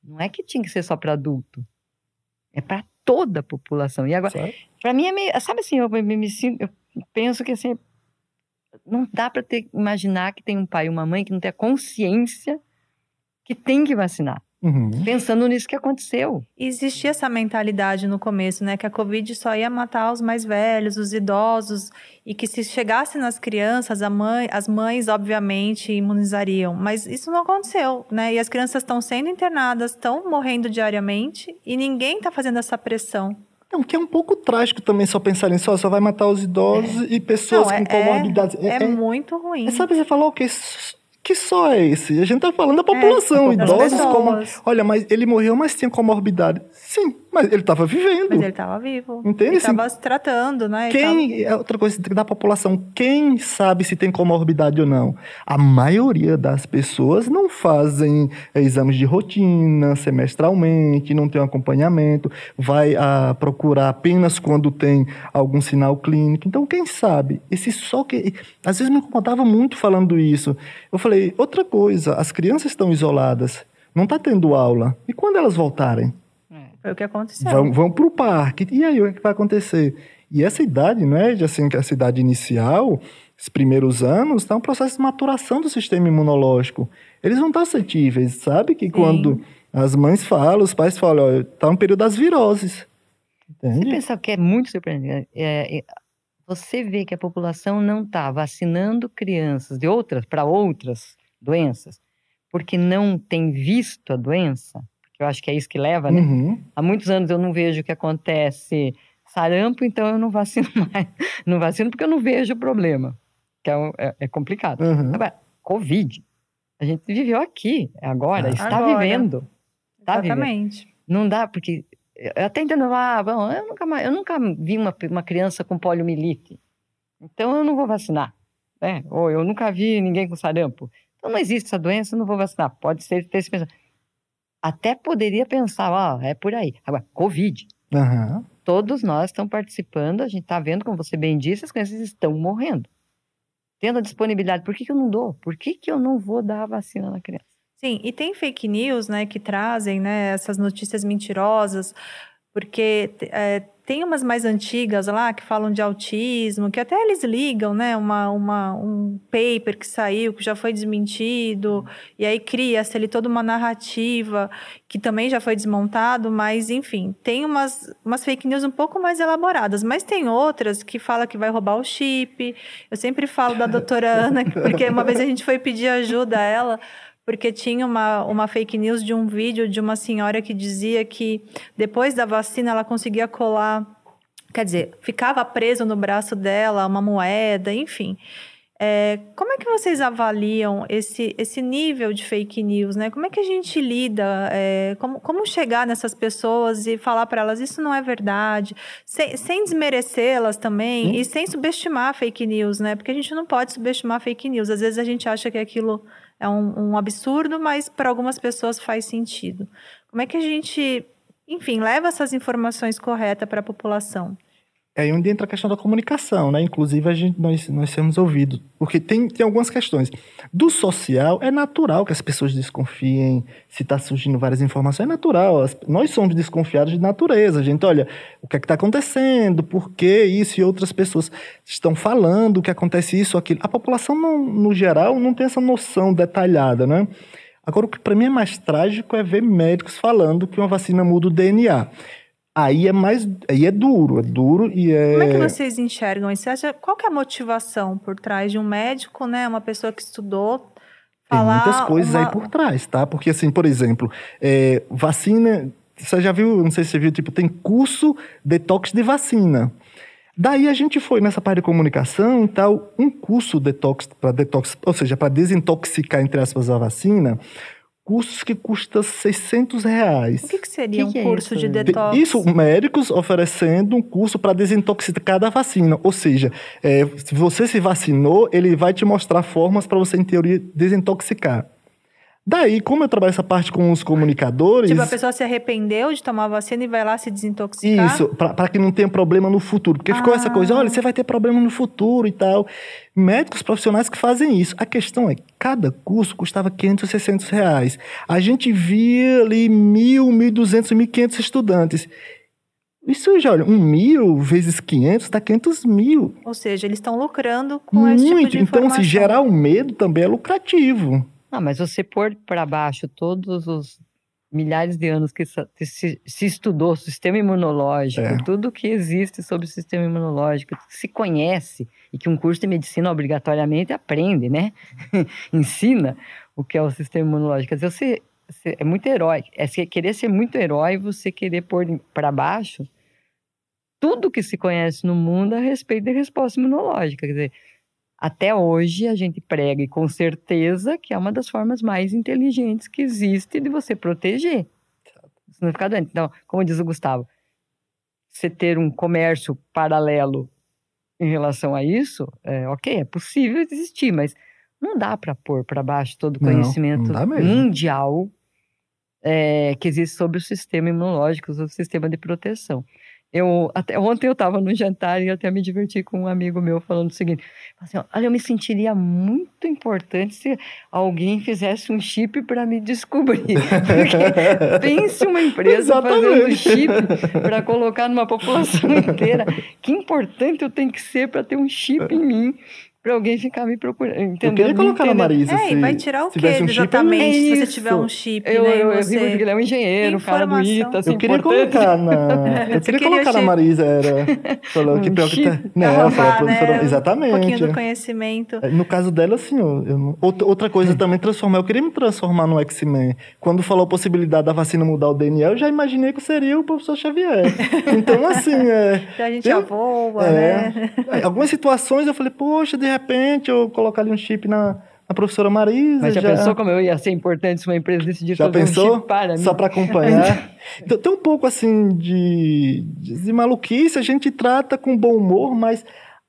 não é que tinha que ser só para adulto. É para toda a população. E agora, para mim é meio, sabe assim, eu, me, me, eu penso que assim, não dá para imaginar que tem um pai e uma mãe que não tem a consciência que tem que vacinar. Uhum. Pensando nisso que aconteceu. Existia essa mentalidade no começo, né? Que a Covid só ia matar os mais velhos, os idosos, e que se chegasse nas crianças, mãe, as mães, obviamente, imunizariam. Mas isso não aconteceu, né? E as crianças estão sendo internadas, estão morrendo diariamente, e ninguém está fazendo essa pressão. Não, que é um pouco trágico também só pensar nisso, só, só vai matar os idosos é. e pessoas não, com é, comorbidades. É, é, é, muito ruim. É, sabe, você falou que que só é esse? A gente tá falando da população, é, idosos como. Olha, mas ele morreu, mas tinha comorbidade. Sim, mas ele estava vivendo. Mas ele estava vivo. Entende? Ele estava se tratando, né? Quem, tava... é outra coisa da população, quem sabe se tem comorbidade ou não? A maioria das pessoas não fazem é, exames de rotina, semestralmente, não tem um acompanhamento, vai a, procurar apenas quando tem algum sinal clínico. Então, quem sabe? Esse só que. Às vezes me incomodava muito falando isso. Eu falei, outra coisa, as crianças estão isoladas, não está tendo aula. E quando elas voltarem? Foi o que aconteceu. Vão, vão para o parque. E aí, o que vai acontecer? E essa idade, né, assim, que a idade inicial, os primeiros anos, está um processo de maturação do sistema imunológico. Eles vão estar suscetíveis, sabe? Que Sim. quando as mães falam, os pais falam, está no período das viroses. Entende? Você pensa que é muito surpreendente. É, é, você vê que a população não está vacinando crianças de outras para outras doenças, porque não tem visto a doença que eu acho que é isso que leva, né? Uhum. Há muitos anos eu não vejo o que acontece sarampo, então eu não vacino [LAUGHS] mais. Não vacino porque eu não vejo o problema, que é, é, é complicado. Uhum. Agora, Covid, a gente viveu aqui, agora, ah. está agora. vivendo. Tá Exatamente. Vivendo. Não dá, porque eu até entendo, ah, bom, eu nunca, eu nunca vi uma, uma criança com poliomielite, então eu não vou vacinar. Né? Ou eu nunca vi ninguém com sarampo. Então não existe essa doença, eu não vou vacinar. Pode ser ter esse pensamento até poderia pensar, ó, é por aí. Agora, Covid. Uhum. Todos nós estamos participando, a gente está vendo, como você bem disse, as crianças estão morrendo. Tendo a disponibilidade, por que, que eu não dou? Por que, que eu não vou dar a vacina na criança? Sim, e tem fake news, né, que trazem, né, essas notícias mentirosas, porque é, tem umas mais antigas lá que falam de autismo, que até eles ligam, né? Uma, uma, um paper que saiu, que já foi desmentido, e aí cria-se ali toda uma narrativa que também já foi desmontado, mas enfim, tem umas, umas fake news um pouco mais elaboradas, mas tem outras que fala que vai roubar o chip. Eu sempre falo da doutora Ana, [LAUGHS] porque uma vez a gente foi pedir ajuda a ela porque tinha uma, uma fake news de um vídeo de uma senhora que dizia que depois da vacina ela conseguia colar, quer dizer, ficava preso no braço dela uma moeda, enfim. É, como é que vocês avaliam esse, esse nível de fake news, né? Como é que a gente lida? É, como, como chegar nessas pessoas e falar para elas isso não é verdade, sem, sem desmerecê-las também hum? e sem subestimar fake news, né? Porque a gente não pode subestimar fake news. Às vezes a gente acha que aquilo é um, um absurdo, mas para algumas pessoas faz sentido. Como é que a gente, enfim, leva essas informações corretas para a população? É aí onde entra a questão da comunicação, né? Inclusive, a gente, nós, nós temos ouvido. Porque tem, tem algumas questões. Do social, é natural que as pessoas desconfiem se está surgindo várias informações. É natural. As, nós somos desconfiados de natureza. Gente, olha, o que é que está acontecendo? Por que isso? E outras pessoas estão falando que acontece isso, aquilo. A população, no, no geral, não tem essa noção detalhada, né? Agora, o que para mim é mais trágico é ver médicos falando que uma vacina muda o DNA. Aí é mais. Aí é duro, é duro e é. Como é que vocês enxergam isso? Qual que é a motivação por trás de um médico, né? Uma pessoa que estudou. Falar Tem muitas coisas uma... aí por trás, tá? Porque, assim, por exemplo, é, vacina. Você já viu, não sei se você viu, tipo, tem curso detox de vacina. Daí a gente foi nessa parte de comunicação e tal, um curso detox para detox, ou seja, para desintoxicar entre aspas a vacina, cursos que custam 600 reais. O que, que seria que um que é curso é de detox? Isso, médicos oferecendo um curso para desintoxicar da vacina. Ou seja, é, se você se vacinou, ele vai te mostrar formas para você, em teoria, desintoxicar. Daí, como eu trabalho essa parte com os comunicadores. Tipo, a pessoa se arrependeu de tomar a vacina e vai lá se desintoxicar? Isso, para que não tenha problema no futuro. Porque ficou essa coisa, Ah. olha, você vai ter problema no futuro e tal. Médicos profissionais que fazem isso. A questão é, cada curso custava 500, 600 reais. A gente via ali mil, mil duzentos, mil quinhentos estudantes. Isso já, olha, um mil vezes 500 dá 500 mil. Ou seja, eles estão lucrando com esse tipo Muito. de então, se gerar o medo também é lucrativo. Ah, mas você pôr para baixo todos os milhares de anos que se, se estudou o sistema imunológico, É. tudo que existe sobre o sistema imunológico, que se conhece e que um curso de medicina obrigatoriamente aprende, né? [LAUGHS] Ensina o que é o sistema imunológico. Quer dizer, você, você é muito herói. É você querer ser muito herói, você querer pôr para baixo tudo que se conhece no mundo a respeito da resposta imunológica. Quer dizer, até hoje a gente prega e com certeza que é uma das formas mais inteligentes que existe de você proteger. Você não ficar doente. Então, como diz o Gustavo, você ter um comércio paralelo em relação a isso, é, ok, é possível existir, mas não dá para pôr para baixo todo o Não, conhecimento não mesmo. mundial é, que existe sobre o sistema imunológico, sobre o sistema de proteção. Eu, até ontem eu estava no jantar e até me diverti com um amigo meu falando o seguinte: assim, olha, eu me sentiria muito importante se alguém fizesse um chip para me descobrir. [LAUGHS] Porque pense uma empresa fazendo Exatamente. chip para colocar numa população [LAUGHS] inteira. Que importante eu tenho que ser para ter um chip em mim para alguém ficar me procurando. Eu Entendeu? queria colocar na Marisa. É, se vai tirar o quê tivesse um chip, eu- exatamente É se você isso. tiver um chip, Eu, né? eu, eu você... porque ele é um engenheiro, um cara do Informação. ITA, assim, Eu queria importante. colocar na. [LAUGHS] Eu queria queria colocar na chip. Marisa, era. [LAUGHS] Falou que Um pior que tá. chip. Não, foi a professora. né? Um Exatamente. pouquinho do conhecimento. No caso dela, assim, eu não- outra, coisa também transformar. Eu queria me transformar no X-Men. Quando falou a possibilidade da vacina mudar o DNA, eu já imaginei que seria o professor Xavier. Então, assim, é, [LAUGHS] Já a gente Eu- já voa, É. né? em algumas situações eu falei, poxa, de repente eu colocar ali um chip na, na professora Marisa. Mas já, pensou como eu ia ser importante se uma empresa decidisse Já fazer um pensou? chip para mim? Só para acompanhar. [LAUGHS] então, tem um pouco assim de, de maluquice, a gente trata com bom humor, mas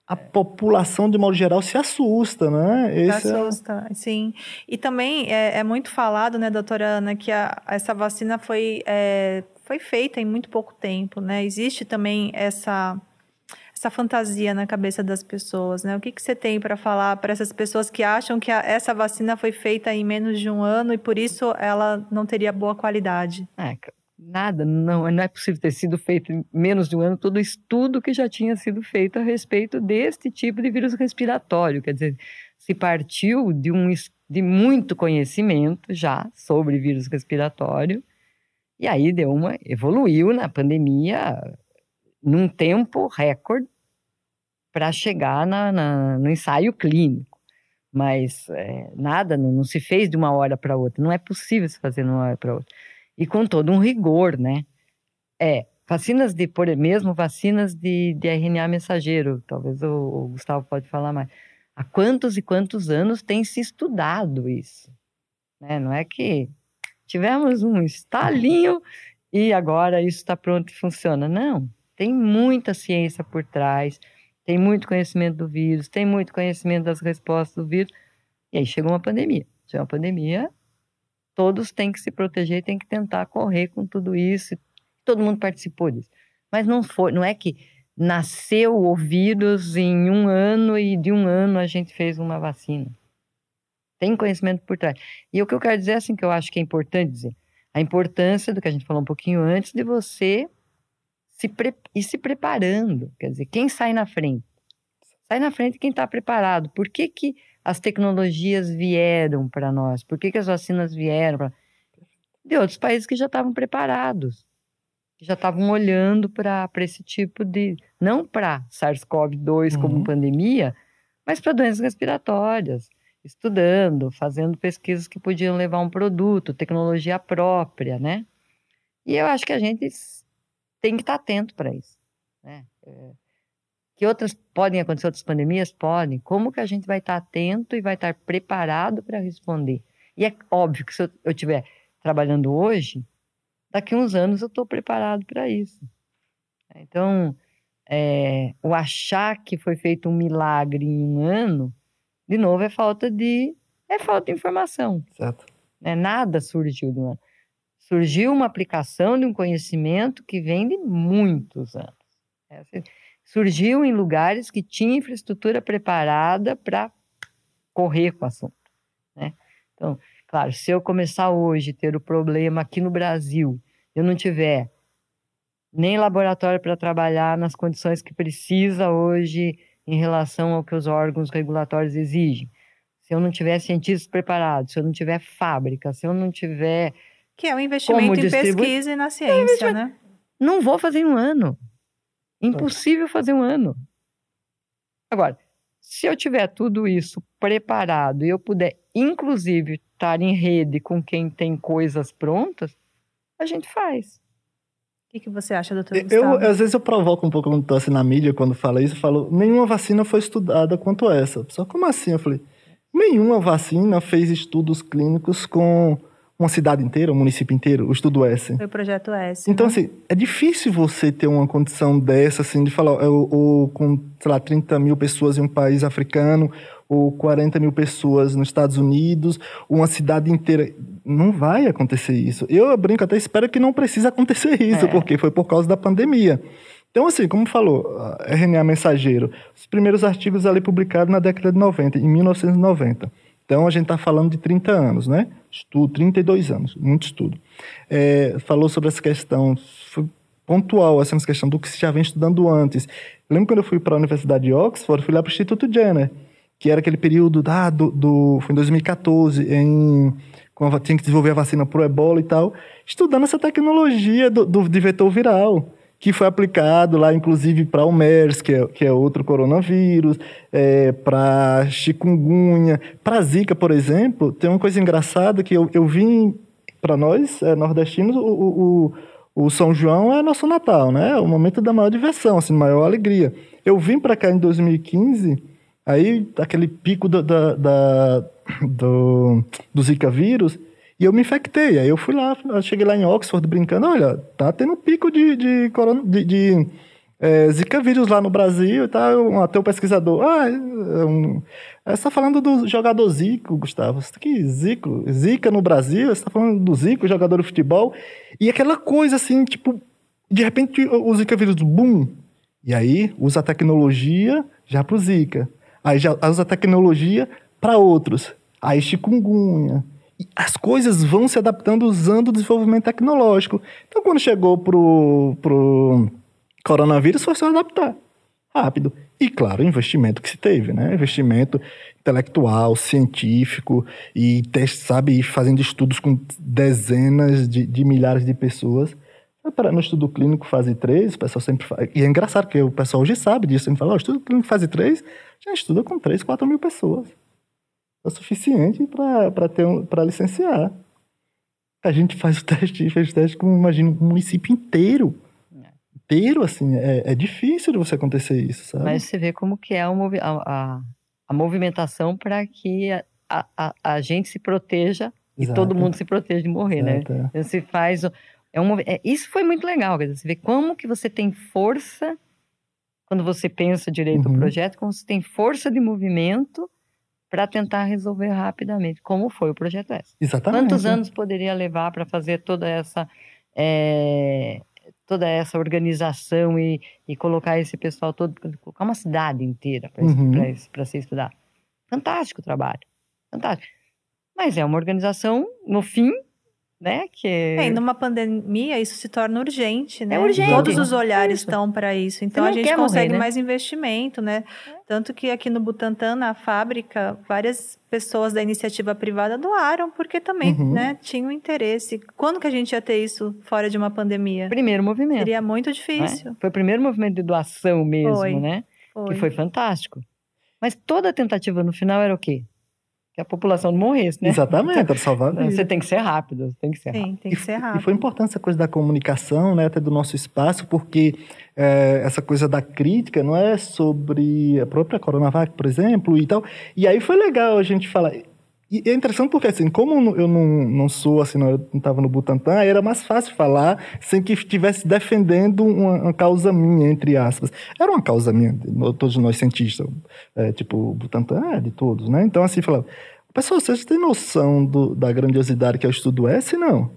a população, de modo geral, se assusta, né? Esse é- Assusta, sim. E também é, é muito falado, né, doutora Ana, que a- essa vacina foi, é, foi feita em muito pouco tempo, né? Existe também essa, essa fantasia na cabeça das pessoas, né? O que, que você tem para falar para essas pessoas que acham que a- essa vacina foi feita em menos de um ano e por isso ela não teria boa qualidade? É, nada, não, não é possível ter sido feito em menos de um ano todo estudo que já tinha sido feito a respeito deste tipo de vírus respiratório. Quer dizer, se partiu de, um, de muito conhecimento já sobre vírus respiratório, e aí deu uma, evoluiu na pandemia num tempo recorde para chegar na- na- no ensaio clínico. Mas é, nada, não, não se fez de uma hora para outra. Não é possível se fazer de uma hora para outra. E com todo um rigor, né? É, vacinas de, por mesmo vacinas de, de RNA mensageiro, talvez o, o Gustavo pode falar mais. Há quantos e quantos anos tem se estudado isso? Né? Não é que tivemos um estalinho e agora isso está pronto e funciona. Não, tem muita ciência por trás, tem muito conhecimento do vírus, tem muito conhecimento das respostas do vírus. E aí chegou uma pandemia. Chegou uma pandemia, todos têm que se proteger, têm que tentar correr com tudo isso. Todo mundo participou disso. Mas não foi, não é que nasceu o vírus em um ano e de um ano a gente fez uma vacina. Tem conhecimento por trás. E o que eu quero dizer, assim, que eu acho que é importante dizer, a importância do que a gente falou um pouquinho antes, de você se pre ir se preparando. Quer dizer, quem sai na frente? Sai na frente quem está preparado. Por que, que as tecnologias vieram para nós? Por que, que as vacinas vieram? Pra... De outros países que já estavam preparados, que já estavam olhando para esse tipo de. Não para SARS-CoV-2 como Uhum. pandemia, mas para doenças respiratórias, estudando, fazendo pesquisas que podiam levar um produto, tecnologia própria, né? E eu acho que a gente tem que estar atento para isso. Né? É, que outras podem acontecer outras pandemias? Podem. Como que a gente vai estar atento e vai estar preparado para responder? E é óbvio que se eu- eu estiver trabalhando hoje, daqui a uns anos eu estou preparado para isso. Então, é, o achar que foi feito um milagre em um ano, de novo, é falta de é falta de informação. Certo. Né? Nada surgiu do nada. Surgiu uma aplicação de um conhecimento que vem de muitos anos. É surgiu em lugares que tinha infraestrutura preparada para correr com o assunto. Né? Então, claro, se eu começar hoje a ter o problema aqui no Brasil, eu não tiver nem laboratório para trabalhar nas condições que precisa hoje em relação ao que os órgãos regulatórios exigem. Se eu não tiver cientistas preparados, se eu não tiver fábrica, se eu não tiver. Que é um investimento em pesquisa e na ciência, é né? Não vou fazer um ano. Impossível fazer um ano. Agora, se eu tiver tudo isso preparado e eu puder, inclusive, estar em rede com quem tem coisas prontas, a gente faz. O que, que você acha, doutor Gustavo? Eu, às vezes eu provoco um pouco quando estou assim na mídia, quando fala isso, eu falo, nenhuma vacina foi estudada quanto essa. Só como assim? Eu falei, nenhuma vacina fez estudos clínicos com uma cidade inteira, um município inteiro, o estudo S. Foi o projeto S. Então, né? assim, é difícil você ter uma condição dessa, assim, de falar, ou, ou, com, sei lá, 30 mil pessoas em um país africano, ou 40 mil pessoas nos Estados Unidos, uma cidade inteira. Não vai acontecer isso. Eu brinco até, espero que não precise acontecer [LAUGHS] isso, é. porque foi por causa da pandemia. Então, assim, como falou, RNA mensageiro, os primeiros artigos ali publicados na década de 90, em 1990. Então, a gente está falando de 30 anos, né? Estudo, 32 anos, muito estudo. É, falou sobre essa questão, foi pontual essa questão do que se já vem estudando antes. Eu lembro quando eu fui para a Universidade de Oxford, fui lá para o Instituto Jenner, que era aquele período ah, do, do, foi em 2014, em, quando tinha que desenvolver a vacina para o ebola e tal, estudando essa tecnologia do, do, de vetor viral que foi aplicado lá, inclusive, para o MERS, que é, que é outro coronavírus, é, para chikungunya, para zika, por exemplo. Tem uma coisa engraçada que eu, eu vim, para nós, é, nordestinos, o, o, o, São João é nosso Natal, né? É o momento da maior diversão, assim, maior alegria. Eu vim para cá em 2015, aí, aquele pico da, da, da do, do Zika vírus, e eu me infectei. Aí eu fui lá, cheguei lá em Oxford brincando, olha, tá tendo pico de, de, corona, de, de é, Zika vírus lá no Brasil e tá, um, até o pesquisador. Ah, é um, você está falando do jogador Zico, Gustavo. Tá aqui, Zico, Zika no Brasil, você está falando do Zico, jogador de futebol. E aquela coisa assim, tipo, de repente o Zika vírus, boom. E aí usa a tecnologia já pro Zika. Aí já usa a tecnologia para outros. Aí chikungunya as coisas vão se adaptando usando o desenvolvimento tecnológico. Então, quando chegou pro, pro coronavírus, foi só adaptar rápido. E, claro, o investimento que se teve, né? Investimento intelectual, científico, e sabe, fazendo estudos com dezenas de, de milhares de pessoas. No estudo clínico fase 3, o pessoal sempre faz. E é engraçado, porque o pessoal hoje sabe disso. Ele fala, oh, estudo clínico fase 3, já estuda com 3, 4 mil pessoas o suficiente para licenciar. A gente faz o teste, [LAUGHS] fez o teste com, imagina, um município inteiro. Inteiro, assim, é, é difícil de você acontecer isso, sabe? Mas você vê como que é a, a, a movimentação para que a, a, a, gente se proteja Exato. e todo mundo se proteja de morrer, né? Exato. né? Então, você faz... É um, é, isso foi muito legal, quer dizer, você vê como que você tem força quando você pensa direito uhum. o projeto, como você tem força de movimento para tentar resolver rapidamente, como foi o projeto S. Exatamente. Quantos anos poderia levar para fazer toda essa é, toda essa organização e, e colocar esse pessoal todo, colocar uma cidade inteira para uhum. se estudar? Fantástico o trabalho, fantástico. Mas é uma organização, no fim, né? Que é, e numa pandemia isso se torna urgente, né? É urgente. Todos os olhares estão para isso. Então a gente consegue morrer, né? mais investimento, né? É. Tanto que aqui no Butantan, na fábrica, várias pessoas da iniciativa privada doaram porque também, uhum. né, tinham interesse. Quando que a gente ia ter isso fora de uma pandemia? Primeiro movimento. Seria muito difícil. É? Foi o primeiro movimento de doação mesmo, foi. né? Foi. Que foi fantástico. Mas toda a tentativa no final era o quê? Que a população não morresse, né? Exatamente, para salvar vidas. Você tem que ser rápido, tem que ser Sim, rápido. tem que ser rápido. E foi importante essa coisa da comunicação, né, até do nosso espaço, porque é, essa coisa da crítica não é sobre a própria Coronavac, por exemplo, e tal. E aí foi legal a gente falar... E é interessante porque, assim, como eu não, não sou, assim, não estava no Butantan, era mais fácil falar sem que estivesse defendendo uma, uma, causa minha, entre aspas. Era uma causa minha, todos nós cientistas, é, tipo, Butantan é de todos, né? Então, assim, falava, Pessoal, vocês têm noção do, da grandiosidade que é o estudo S, não?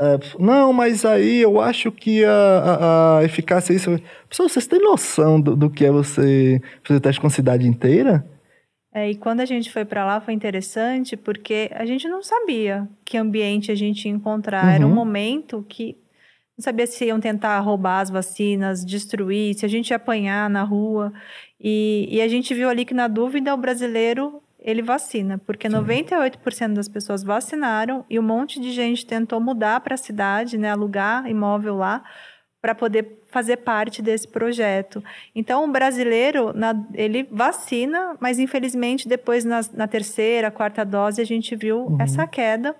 É, não, mas aí eu acho que a, a, a eficácia é isso. Pessoal, vocês têm noção do, do que é você fazer teste com a cidade inteira? É, e quando a gente foi para lá foi interessante porque a gente não sabia que ambiente a gente ia encontrar. Uhum. Era um uhum. momento que não sabia se iam tentar roubar as vacinas, destruir, se a gente ia apanhar na rua. E, e a gente viu ali que, na dúvida, o brasileiro ele vacina, porque Sim. 98% das pessoas vacinaram e um monte de gente tentou mudar para a cidade, né, alugar imóvel lá para poder fazer parte desse projeto. Então, o brasileiro, na, ele vacina, mas infelizmente depois na, na terceira, quarta dose a gente viu uhum. essa queda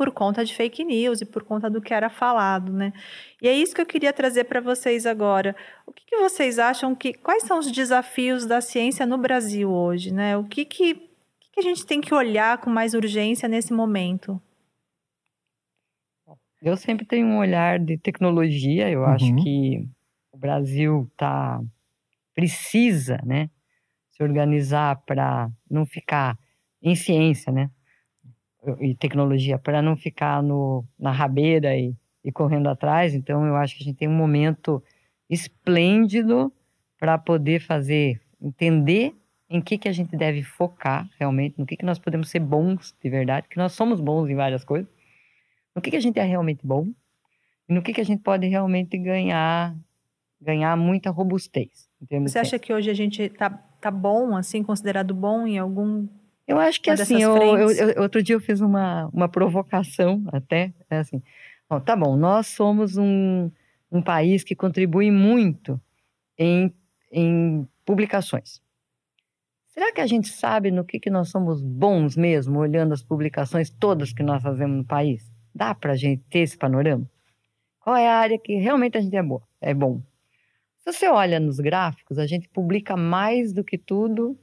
por conta de fake news e por conta do que era falado, né? E é isso que eu queria trazer para vocês agora. O que, que, vocês acham que quais são os desafios da ciência no Brasil hoje, né? O que que, que a gente tem que olhar com mais urgência nesse momento? Eu sempre tenho um olhar de tecnologia. Eu uhum. acho que o Brasil tá precisa, né, se organizar para não ficar em ciência, né? e tecnologia para não ficar no, na rabeira e, e correndo atrás. Então, eu acho que a gente tem um momento esplêndido para poder fazer, entender em que, que a gente deve focar realmente, no que, que nós podemos ser bons de verdade, que nós somos bons em várias coisas, no que, que a gente é realmente bom e no que, que a gente pode realmente ganhar ganhar muita robustez. Você acha que hoje a gente tá, tá bom, assim, considerado bom em algum eu acho que assim, eu, eu, eu, outro dia eu fiz uma, uma provocação até, é assim, bom, tá bom, nós somos um, um país que contribui muito em, em publicações. Será que a gente sabe no que, que nós somos bons mesmo, olhando as publicações todas que nós fazemos no país? Dá para a gente ter esse panorama? Qual é a área que realmente a gente é, boa, é bom? Se você olha nos gráficos, a gente publica mais do que tudo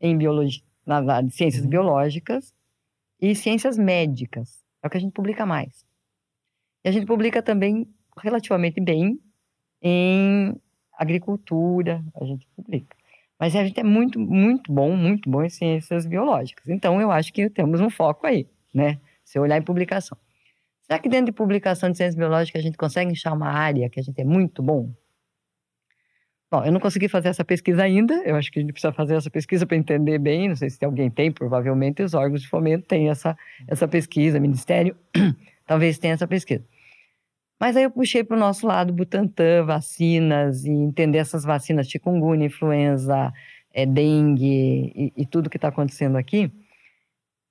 em biologia na, na ciências uhum. biológicas e ciências médicas. É o que a gente publica mais. E a gente publica também relativamente bem em agricultura, a gente publica. Mas a gente é muito, muito bom, muito bom em ciências biológicas. Então, eu acho que temos um foco aí, né? Se olhar em publicação. Será que dentro de publicação de ciências biológicas a gente consegue achar uma área que a gente é muito bom? Bom, eu não consegui fazer essa pesquisa ainda, eu acho que a gente precisa fazer essa pesquisa para entender bem, não sei se alguém tem, provavelmente os órgãos de fomento têm essa, essa pesquisa, Ministério [CLEARS THROAT] talvez tenha essa pesquisa. Mas aí eu puxei para o nosso lado Butantan, vacinas, e entender essas vacinas, chikungunya, influenza, é, dengue e, e tudo que está acontecendo aqui.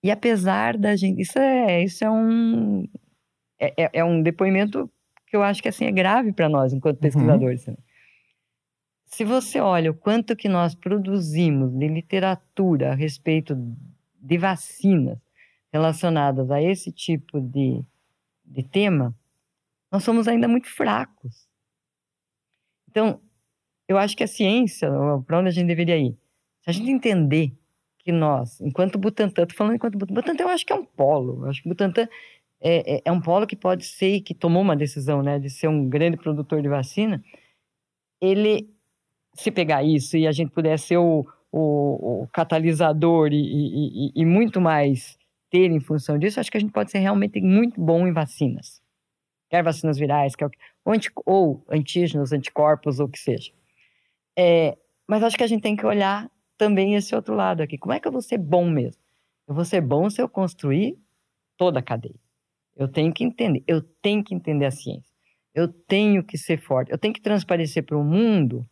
E apesar da gente, isso é, isso é um, é, é, é um depoimento que eu acho que assim é grave para nós enquanto uhum. pesquisadores. Uhum. Se você olha o quanto que nós produzimos de literatura a respeito de vacinas relacionadas a esse tipo de, de tema, nós somos ainda muito fracos. Então, eu acho que a ciência, para onde a gente deveria ir? Se a gente entender que nós, enquanto Butantan, estou falando enquanto Butantan, Butantan eu acho que é um polo, eu acho que Butantan é, é, é, um polo que pode ser, que tomou uma decisão, né, de ser um grande produtor de vacina, ele se pegar isso e a gente puder ser o, o, o catalisador e, e, e, muito mais ter em função disso, acho que a gente pode ser realmente muito bom em vacinas. Quer vacinas virais, quer, ou, anti, ou antígenos, anticorpos, ou o que seja. É, mas acho que a gente tem que olhar também esse outro lado aqui. Como é que eu vou ser bom mesmo? Eu vou ser bom se eu construir toda a cadeia. Eu tenho que entender, eu tenho que entender a ciência. Eu tenho que ser forte, eu tenho que transparecer para o mundo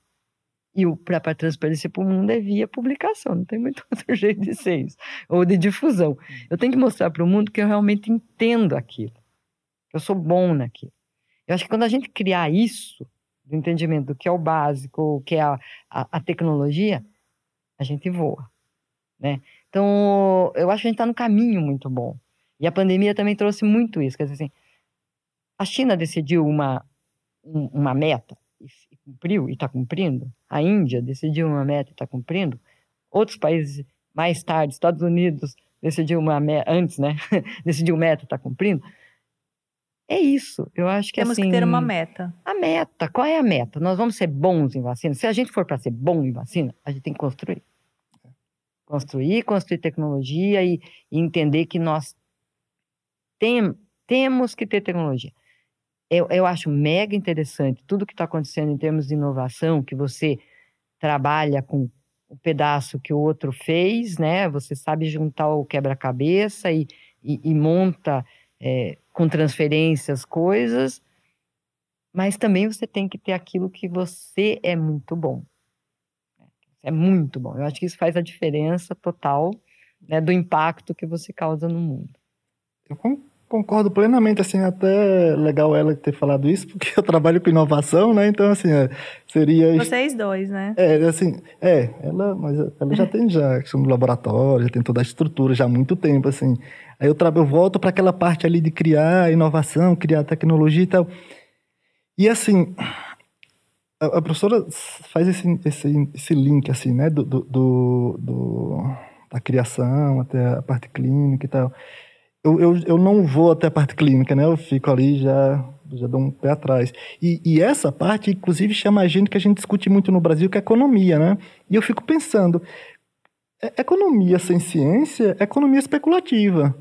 e para transparência para o mundo é via publicação, não tem muito [LAUGHS] outro jeito de ser isso. Ou de difusão. Eu tenho que mostrar para o mundo que eu realmente entendo aquilo, que eu sou bom naquilo. Eu acho que quando a gente criar isso, do entendimento do que é o básico, o que é a, a, a tecnologia, a gente voa. Né? Então, eu acho que a gente está no caminho muito bom. E a pandemia também trouxe muito isso. Quer dizer assim, a China decidiu uma, uma meta e cumpriu e está cumprindo. A Índia decidiu uma meta e está cumprindo. Outros países, mais tarde, Estados Unidos decidiu uma meta, antes, né? [LAUGHS] decidiu meta e está cumprindo. É isso. Eu acho que Temos assim. Temos que ter uma meta. A meta. Qual é a meta? Nós vamos ser bons em vacina. Se a gente for para ser bom em vacina, a gente tem que construir. Construir, construir tecnologia e, e entender que nós tem, temos que ter tecnologia. Eu, eu acho mega interessante tudo que está acontecendo em termos de inovação, que você trabalha com o pedaço que o outro fez, né? Você sabe juntar o quebra-cabeça e, e, e, monta é, com transferências coisas, mas também você tem que ter aquilo que você é muito bom. É muito bom. Eu acho que isso faz a diferença total né, do impacto que você causa no mundo. Eu concordo plenamente, assim, até legal ela ter falado isso, porque eu trabalho com inovação, né? Então, assim, é, seria... Vocês dois, né? É, assim, é, ela, mas ela já tem já questão do laboratório, já tem toda a estrutura já há muito tempo, assim. Aí eu, eu volto para aquela parte ali de criar inovação, criar tecnologia e tal. E, assim, a, a professora faz esse, esse, esse link, assim, né, do, do, do, do da criação até a parte clínica e tal eu, eu, eu não vou até a parte clínica, né? Eu fico ali já já dou um pé atrás. E, e, essa parte, inclusive, chama a gente que a gente discute muito no Brasil, que é economia, né? E eu fico pensando, é, economia sem ciência é economia especulativa.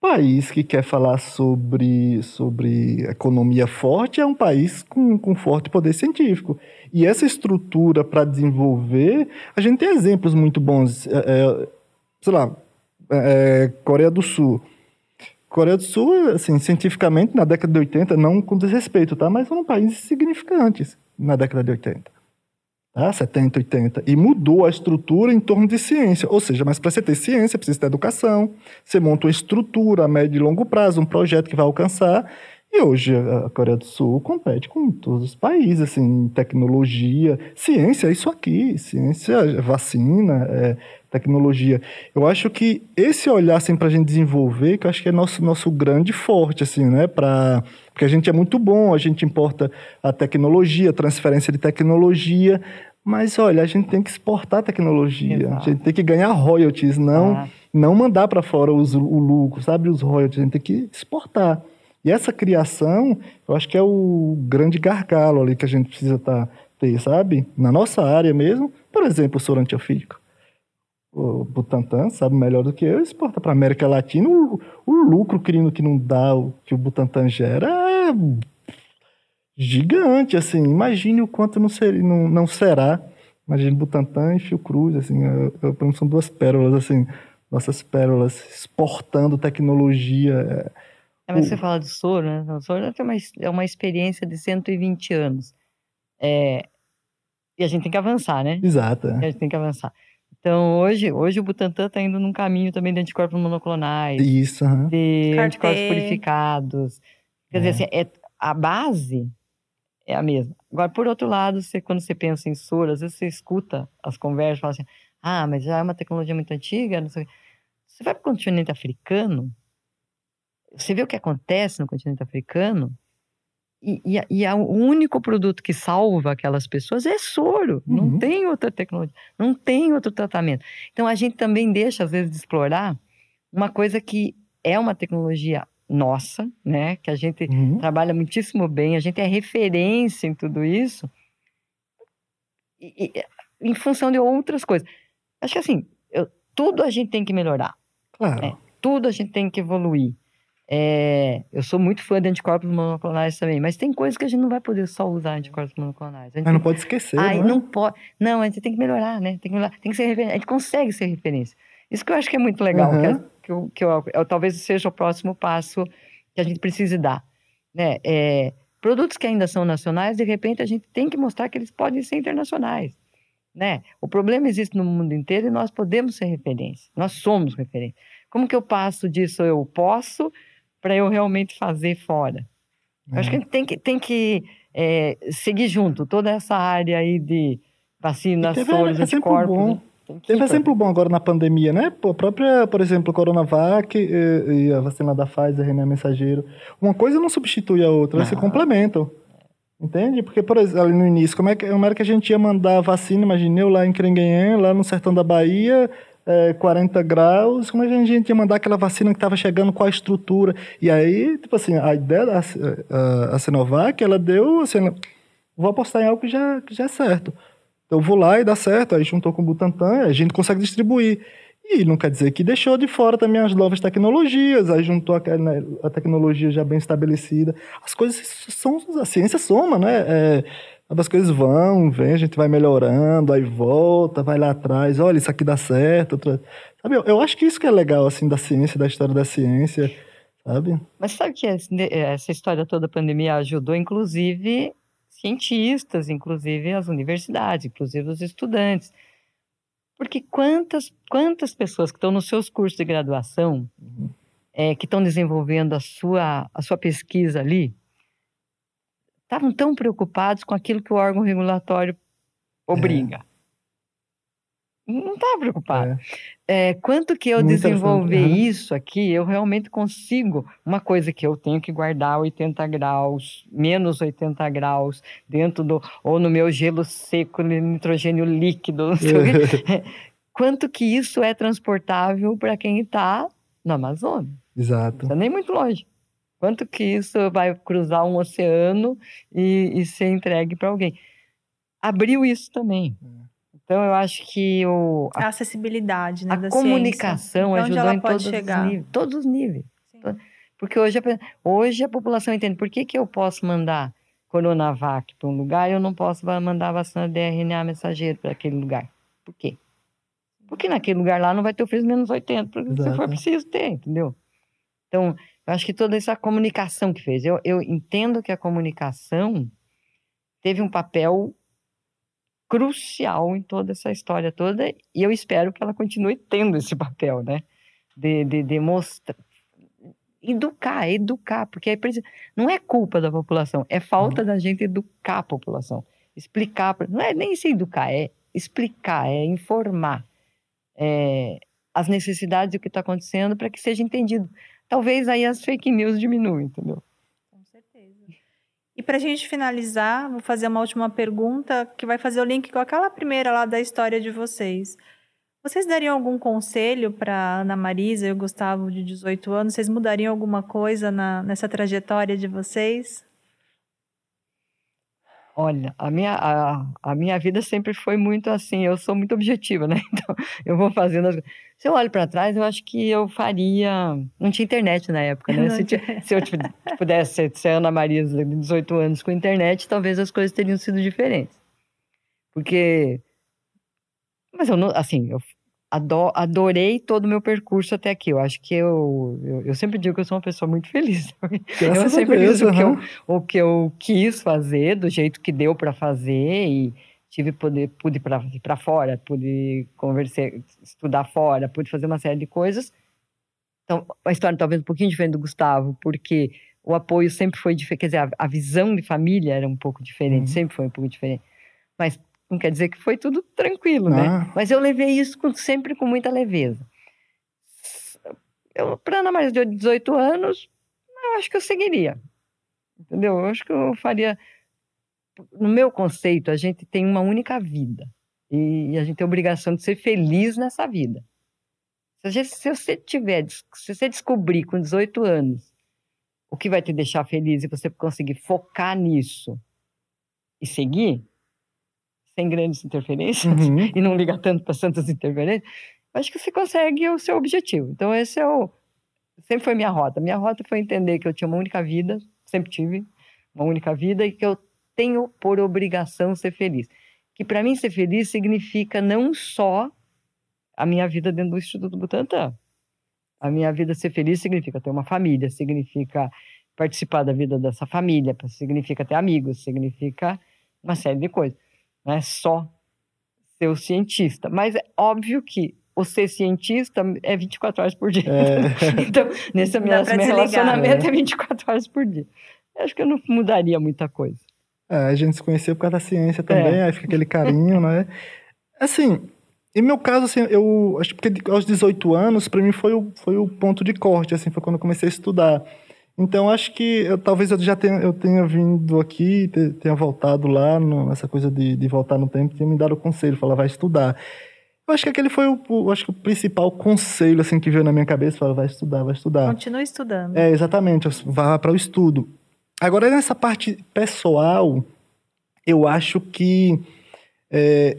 País que quer falar sobre, sobre economia forte é um país com, com forte poder científico. E essa estrutura para desenvolver, a gente tem exemplos muito bons. É, é, sei lá, é, Coreia do Sul. Coreia do Sul, assim, cientificamente, na década de 80, não com desrespeito, tá? Mas foram países significantes na década de 80. Tá? 70, 80. E mudou a estrutura em torno de ciência. Ou seja, mas para você ter ciência, precisa ter educação. Você monta uma estrutura a médio e longo prazo, um projeto que vai alcançar. E hoje a Coreia do Sul compete com todos os países, assim, tecnologia, ciência é isso aqui, ciência, é vacina, é tecnologia. Eu acho que esse olhar assim, para a gente desenvolver, que eu acho que é nosso, nosso grande forte, assim, né? Pra, porque a gente é muito bom, a gente importa a tecnologia, a transferência de tecnologia, mas olha, a gente tem que exportar tecnologia, Exato. a gente tem que ganhar royalties, não, ah. não mandar para fora os, o lucro, sabe? Os royalties, a gente tem que exportar. E essa criação, eu acho que é o grande gargalo ali que a gente precisa tá, ter, sabe? Na nossa área mesmo, por exemplo, o soro antiofídico o Butantan sabe melhor do que eu, exporta para América Latina, o, o lucro crino que não dá, o que o Butantan gera é gigante, assim, imagine o quanto não, ser, não, não será, imagine Butantan e Fiocruz, assim, eu, eu, são duas pérolas, assim, nossas pérolas, exportando tecnologia. É, mas o... você fala do soro, né? O soro é uma, é uma experiência de 120 anos. É, e a gente tem que avançar, né? Exato. É. A gente tem que avançar. Então, hoje, hoje o Butantan está indo num caminho também de anticorpos monoclonais. Isso, uhum. De anticorpos purificados. Quer é. dizer, assim, é, a base é a mesma. Agora, por outro lado, você, quando você pensa em soro, às vezes você escuta as conversas e fala assim, ah, mas já é uma tecnologia muito antiga, não sei Você vai para o continente africano, você vê o que acontece no continente africano, e, e, e o único produto que salva aquelas pessoas é soro. Uhum. Não tem outra tecnologia, não tem outro tratamento. Então a gente também deixa, às vezes, de explorar uma coisa que é uma tecnologia nossa, né? Que a gente uhum. trabalha muitíssimo bem, a gente é referência em tudo isso, e, e, em função de outras coisas. Acho que assim, eu, tudo a gente tem que melhorar. Claro. Né? Tudo a gente tem que evoluir. É, eu sou muito fã de anticorpos monoclonais também, mas tem coisas que a gente não vai poder só usar anticorpos monoclonais. mas não pode esquecer, Ai, não, é? não pode. Não, a gente tem que melhorar, né? Tem que, melhorar, tem que ser referência. A gente consegue ser referência. Isso que eu acho que é muito legal, uhum. que, é, que, eu, que eu, eu, talvez seja o próximo passo que a gente precise dar. Né? É, produtos que ainda são nacionais, de repente a gente tem que mostrar que eles podem ser internacionais. Né? O problema existe no mundo inteiro e nós podemos ser referência. Nós somos referência. Como que eu passo disso? Eu posso para eu realmente fazer fora. É. Acho que a gente tem que, tem que é, seguir junto toda essa área aí de vacinações, anticorpos. Bom. Né? Teve exemplo bom agora na pandemia, né? A própria, por exemplo, Coronavac e, e a vacina da Pfizer, RNA mensageiro. Uma coisa não substitui a outra, elas se complementam. Entende? Porque, por exemplo, ali no início, como é que, como era que a gente ia mandar vacina, imaginei eu lá em Crenguenhã, lá no sertão da Bahia, é, 40 graus, como a gente ia mandar aquela vacina que estava chegando, qual a estrutura. E aí, tipo assim, a ideia da a, a Sinovac, ela deu assim, vou apostar em algo que já, que já é certo. Então vou lá e dá certo, aí juntou com o Butantan, a gente consegue distribuir. E não quer dizer que deixou de fora também as novas tecnologias, aí juntou a, né, a tecnologia já bem estabelecida. As coisas são, a ciência soma, né? É, as coisas vão, vem, a gente vai melhorando, aí volta, vai lá atrás, olha, isso aqui dá certo. Outra... Sabe, eu, eu acho que isso que é legal, assim, da ciência, da história da ciência, sabe? Mas sabe que essa história toda da pandemia ajudou, inclusive, cientistas, inclusive as universidades, inclusive os estudantes. Porque quantas, quantas pessoas que estão nos seus cursos de graduação, uhum. é, que estão desenvolvendo a sua, a sua pesquisa ali, estavam tão preocupados com aquilo que o órgão regulatório obriga. É. Não estava preocupado. É. É, quanto que eu Muito desenvolver uhum. isso aqui, eu realmente consigo. Uma coisa que eu tenho que guardar 80 graus, menos 80 graus, dentro do. ou no meu gelo seco, nitrogênio líquido. [LAUGHS] quanto que isso é transportável para quem está no Amazonas? Exato. Não está nem muito longe. Quanto que isso vai cruzar um oceano e, e ser entregue para alguém? Abriu isso também. É. Então, eu acho que o, a, a acessibilidade né, a comunicação ajudou em todos chegar? os níveis. Todos os níveis. Sim. Porque hoje a, hoje a população entende por que, que eu posso mandar Coronavac para um lugar e eu não posso mandar vacina de RNA mensageiro para aquele lugar. Por quê? Porque naquele lugar lá não vai ter o fez menos 80, porque se for preciso ter, entendeu? Então, eu acho que toda essa comunicação que fez. Eu, eu entendo que a comunicação teve um papel crucial em toda essa história toda e eu espero que ela continue tendo esse papel, né? De, de, de mostrar, educar, educar, porque é, não é culpa da população, é falta uhum. da gente educar a população, explicar, não é nem se educar, é explicar, é informar é, as necessidades do que está acontecendo para que seja entendido. Talvez aí as fake news diminuam, entendeu? E para a gente finalizar, vou fazer uma última pergunta que vai fazer o link com aquela primeira lá da história de vocês. Vocês dariam algum conselho para Ana Marisa e o Gustavo de 18 anos? Vocês mudariam alguma coisa na, nessa trajetória de vocês? Olha, a minha, a, a minha vida sempre foi muito assim, eu sou muito objetiva, né? [LAUGHS] Então, eu vou fazendo as Se eu olho para trás, eu acho que eu faria. Não tinha internet na época, né? Se, se, eu pudesse ser Ana Maria de 18 anos com internet, talvez as coisas teriam sido diferentes. Porque. Mas eu não. Assim, eu adorei todo o meu percurso até aqui. Eu acho que eu, eu, eu, sempre digo que eu sou uma pessoa muito [LAUGHS] feliz. Graças eu sempre fiz o, que eu, o que eu quis fazer, do jeito que deu para fazer e tive poder, pude ir para fora, pude conversar, estudar fora, pude fazer uma série de coisas. Então, a história talvez um pouquinho diferente do Gustavo, porque o apoio sempre foi diferente, quer dizer, a, a visão de família era um pouco diferente, uhum. sempre foi um pouco diferente. Mas não quer dizer que foi tudo tranquilo, né? Ah. Mas eu levei isso com, sempre com muita leveza. Para Ana Maria de 18 anos, eu acho que eu seguiria. Entendeu? Eu acho que eu faria. No meu conceito, a gente tem uma única vida. E a gente tem a obrigação de ser feliz nessa vida. Se, gente, se você tiver, se você descobrir com 18 anos o que vai te deixar feliz e você conseguir focar nisso e seguir, sem grandes interferências uhum. [LAUGHS] e não liga tanto para tantas interferências, acho que você consegue o seu objetivo. Então, esse é o. Sempre foi minha rota. Minha rota foi entender que eu tinha uma única vida, sempre tive uma única vida e que eu tenho por obrigação ser feliz. Que para mim ser feliz significa não só a minha vida dentro do Instituto Butantan. A minha vida ser feliz significa ter uma família, significa participar da vida dessa família, significa ter amigos, significa uma série de coisas não é só ser o cientista. Mas é óbvio que o ser cientista é 24 horas por dia. É. [LAUGHS] então, nesse meu relacionamento é. é 24 horas por dia. Eu acho que eu não mudaria muita coisa. É, a gente se conheceu por causa da ciência também, é. aí fica aquele carinho, né? Assim, em meu caso, assim, eu acho que aos 18 anos, para mim foi o, foi o ponto de corte, assim, foi quando eu comecei a estudar. Então, acho que eu, talvez eu já tenha, eu tenha vindo aqui, tenha voltado lá, no, nessa coisa de, de voltar no tempo, tenha me dado o conselho, falar, vai estudar. Eu acho que aquele foi o, o, acho que o principal conselho assim, que veio na minha cabeça, falar, vai estudar, vai estudar. Continue estudando. É, exatamente, vá para o estudo. Agora, nessa parte pessoal, eu acho que É,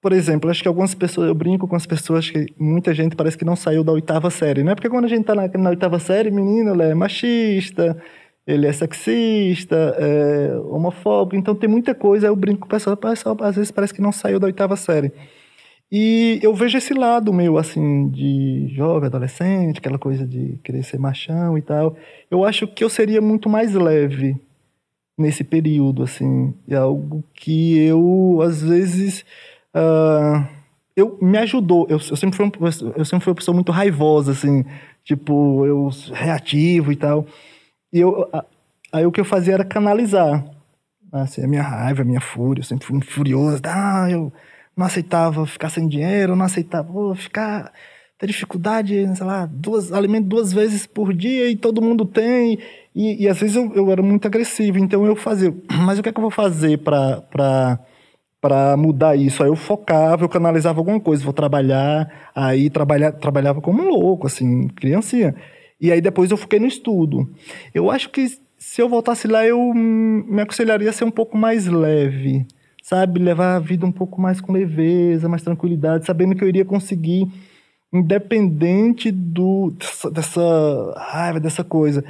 por exemplo, acho que algumas pessoas, eu brinco com as pessoas que muita gente parece que não saiu da oitava série, né? Porque quando a gente tá na, na oitava série, menino, ele é machista, ele é sexista, é homofóbico, então tem muita coisa. Eu brinco com pessoal às vezes parece que não saiu da oitava série. E eu vejo esse lado meu, assim, de jovem, adolescente, aquela coisa de querer ser machão e tal. Eu acho que eu seria muito mais leve nesse período, assim. É algo que eu, às vezes Uh, eu, me ajudou. Eu, eu, sempre fui um, eu sempre fui uma pessoa muito raivosa, assim, tipo, eu reativo e tal. E eu, aí o que eu fazia era canalizar assim, a minha raiva, a minha fúria. Eu sempre fui furioso. Ah, eu não aceitava ficar sem dinheiro, não aceitava oh, ficar ter dificuldade, sei lá, duas, alimento duas vezes por dia e todo mundo tem. E, e às vezes eu, eu era muito agressivo, então eu fazia. [CLEARS THROAT] Mas o que é que eu vou fazer para para mudar isso. Aí eu focava, eu canalizava alguma coisa, vou trabalhar, aí trabalha, trabalhava como um louco, assim, criancinha. E aí depois eu fiquei no estudo. Eu acho que se eu voltasse lá, eu me aconselharia a ser um pouco mais leve, sabe? Levar a vida um pouco mais com leveza, mais tranquilidade, sabendo que eu iria conseguir, independente do, dessa, dessa raiva, dessa coisa.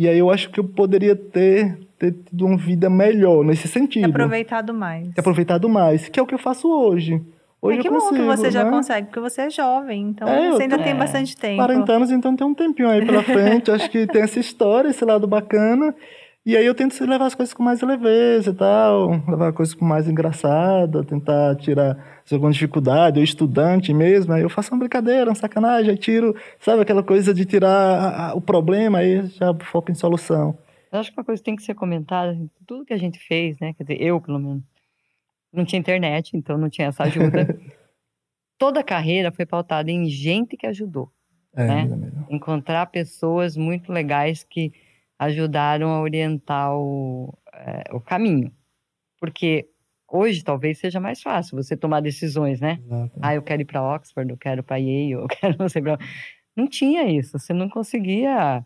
E aí eu acho que eu poderia ter ter tido uma vida melhor nesse sentido. Ter aproveitado mais. Ter aproveitado mais, que é o que eu faço hoje. Hoje é que eu consigo, bom que você né? já consegue, porque você é jovem, então é, você ainda tem bastante tempo. 40 anos, então tem um tempinho aí pela frente. Acho que tem essa história, esse lado bacana. E aí eu tento levar as coisas com mais leveza e tal, levar as coisas com mais engraçada, tentar tirar alguma dificuldade, ou estudante mesmo, aí eu faço uma brincadeira, uma sacanagem, aí tiro, sabe aquela coisa de tirar a, a, o problema, aí já foco em solução. Eu acho que uma coisa que tem que ser comentada, assim, tudo que a gente fez, né? Quer dizer, eu, pelo menos, não tinha internet, então não tinha essa ajuda. [LAUGHS] Toda a carreira foi pautada em gente que ajudou. É, né? Encontrar pessoas muito legais que ajudaram a orientar o, é, o caminho. Porque hoje talvez seja mais fácil você tomar decisões, né? Exato. Ah, eu quero ir para Oxford, eu quero para Yale, eu [LAUGHS] quero não sei pra... Não tinha isso, você não conseguia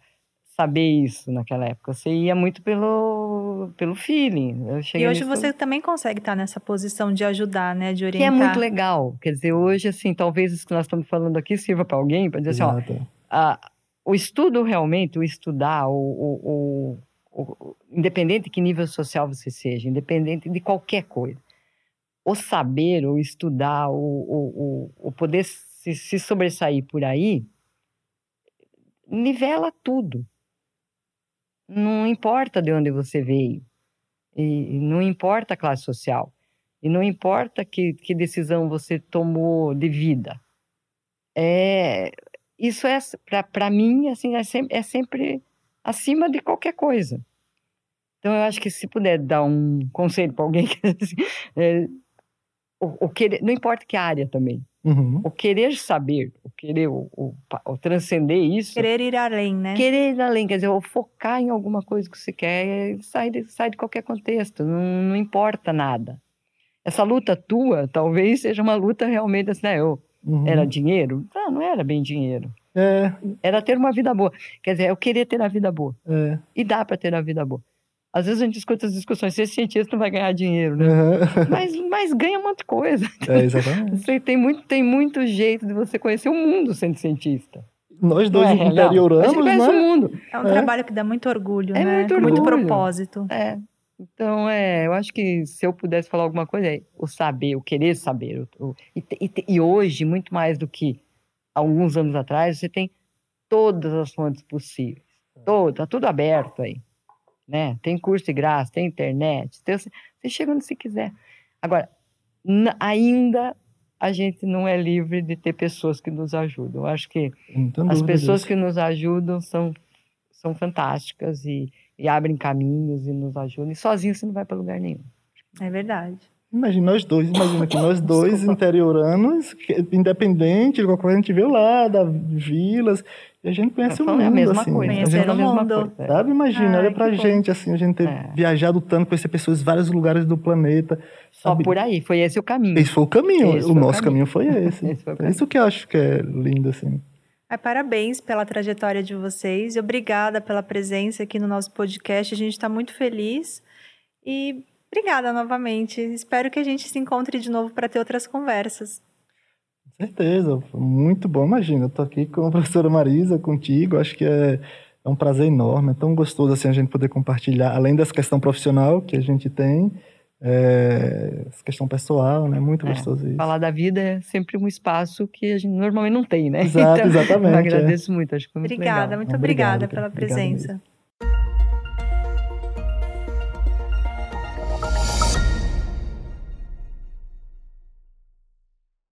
saber isso naquela época. Você ia muito pelo, pelo feeling. e hoje nisso... você também consegue estar nessa posição de ajudar, né? De orientar. Que é muito legal. Quer dizer, hoje, assim, talvez isso que nós estamos falando aqui sirva para alguém, para dizer Exato. assim, ó, a, o estudo realmente, o estudar, o, o, o, independente de que nível social você seja, independente de qualquer coisa, o saber, o estudar, o, o, o, poder se, se sobressair por aí, nivela tudo. Não importa de onde você veio, e não importa a classe social, e não importa que, que decisão você tomou de vida. É, isso é, para mim, assim, é sempre, é sempre acima de qualquer coisa. Então, eu acho que se puder dar um conselho para alguém, [LAUGHS] assim, é, o, o querer, não importa que área também, Uhum. O querer saber, o querer o, o, o, transcender isso. Querer ir além, né? Querer ir além, quer dizer, o focar em alguma coisa que você quer, sai de, sai de qualquer contexto, não, não importa nada. Essa luta tua talvez seja uma luta realmente assim, né? Eu, uhum. Era dinheiro? Não, não era bem dinheiro. É. Era ter uma vida boa. Quer dizer, eu queria ter a vida boa. É. E dá para ter a vida boa. Às vezes a gente escuta as discussões, ser cientista não vai ganhar dinheiro, né? Uhum. [LAUGHS] Mas, mas ganha um monte de coisa. É, exatamente. Você tem muito, tem muito jeito de você conhecer o mundo sendo cientista. Nós dois é, interioramos, não, né? o mundo. É um é. trabalho que dá muito orgulho, é né? Muito, orgulho. muito propósito. É. Então, é, eu acho que se eu pudesse falar alguma coisa, é o saber, o querer saber. O, e, e, e hoje, muito mais do que alguns anos atrás, você tem todas as fontes possíveis. Todo, tá tudo aberto aí né? Tem curso de graça, tem internet, tem, você chega onde você quiser. Agora, ainda a gente não é livre de ter pessoas que nos ajudam. Eu acho que as pessoas disso. que nos ajudam são, são fantásticas e, e abrem caminhos e nos ajudam. E sozinho você não vai para lugar nenhum. É verdade. Imagina nós dois, imagina que nós dois interioranos, independente de qualquer coisa, a gente veio lá, da vilas, e a gente conhece o mundo, é a mesma assim. Coisa, a gente, a mesma coisa. Sabe? Imagina, Ai, olha pra gente, bom. assim, a gente ter é. viajado tanto, conhecer pessoas em vários lugares do planeta. Só sabe? por aí, foi esse o caminho. Esse foi o caminho, esse o nosso caminho. caminho. foi [LAUGHS] esse. esse foi é isso que eu acho que é lindo, assim. Parabéns pela trajetória de vocês e obrigada pela presença aqui no nosso podcast. A gente está muito feliz e Obrigada novamente. Espero que a gente se encontre de novo para ter outras conversas. Com certeza, muito bom. Imagina, eu aqui com a professora Marisa, contigo. Acho que é, é um prazer enorme, é tão gostoso assim a gente poder compartilhar, além dessa questão profissional que a gente tem, é, questão pessoal, né? Muito É, gostoso isso. Falar da vida é sempre um espaço que a gente normalmente não tem, né? Exato, [LAUGHS] então, exatamente, Eu é. agradeço muito, acho que foi muito Obrigada, legal. muito obrigada pela Obrigado presença. mesmo.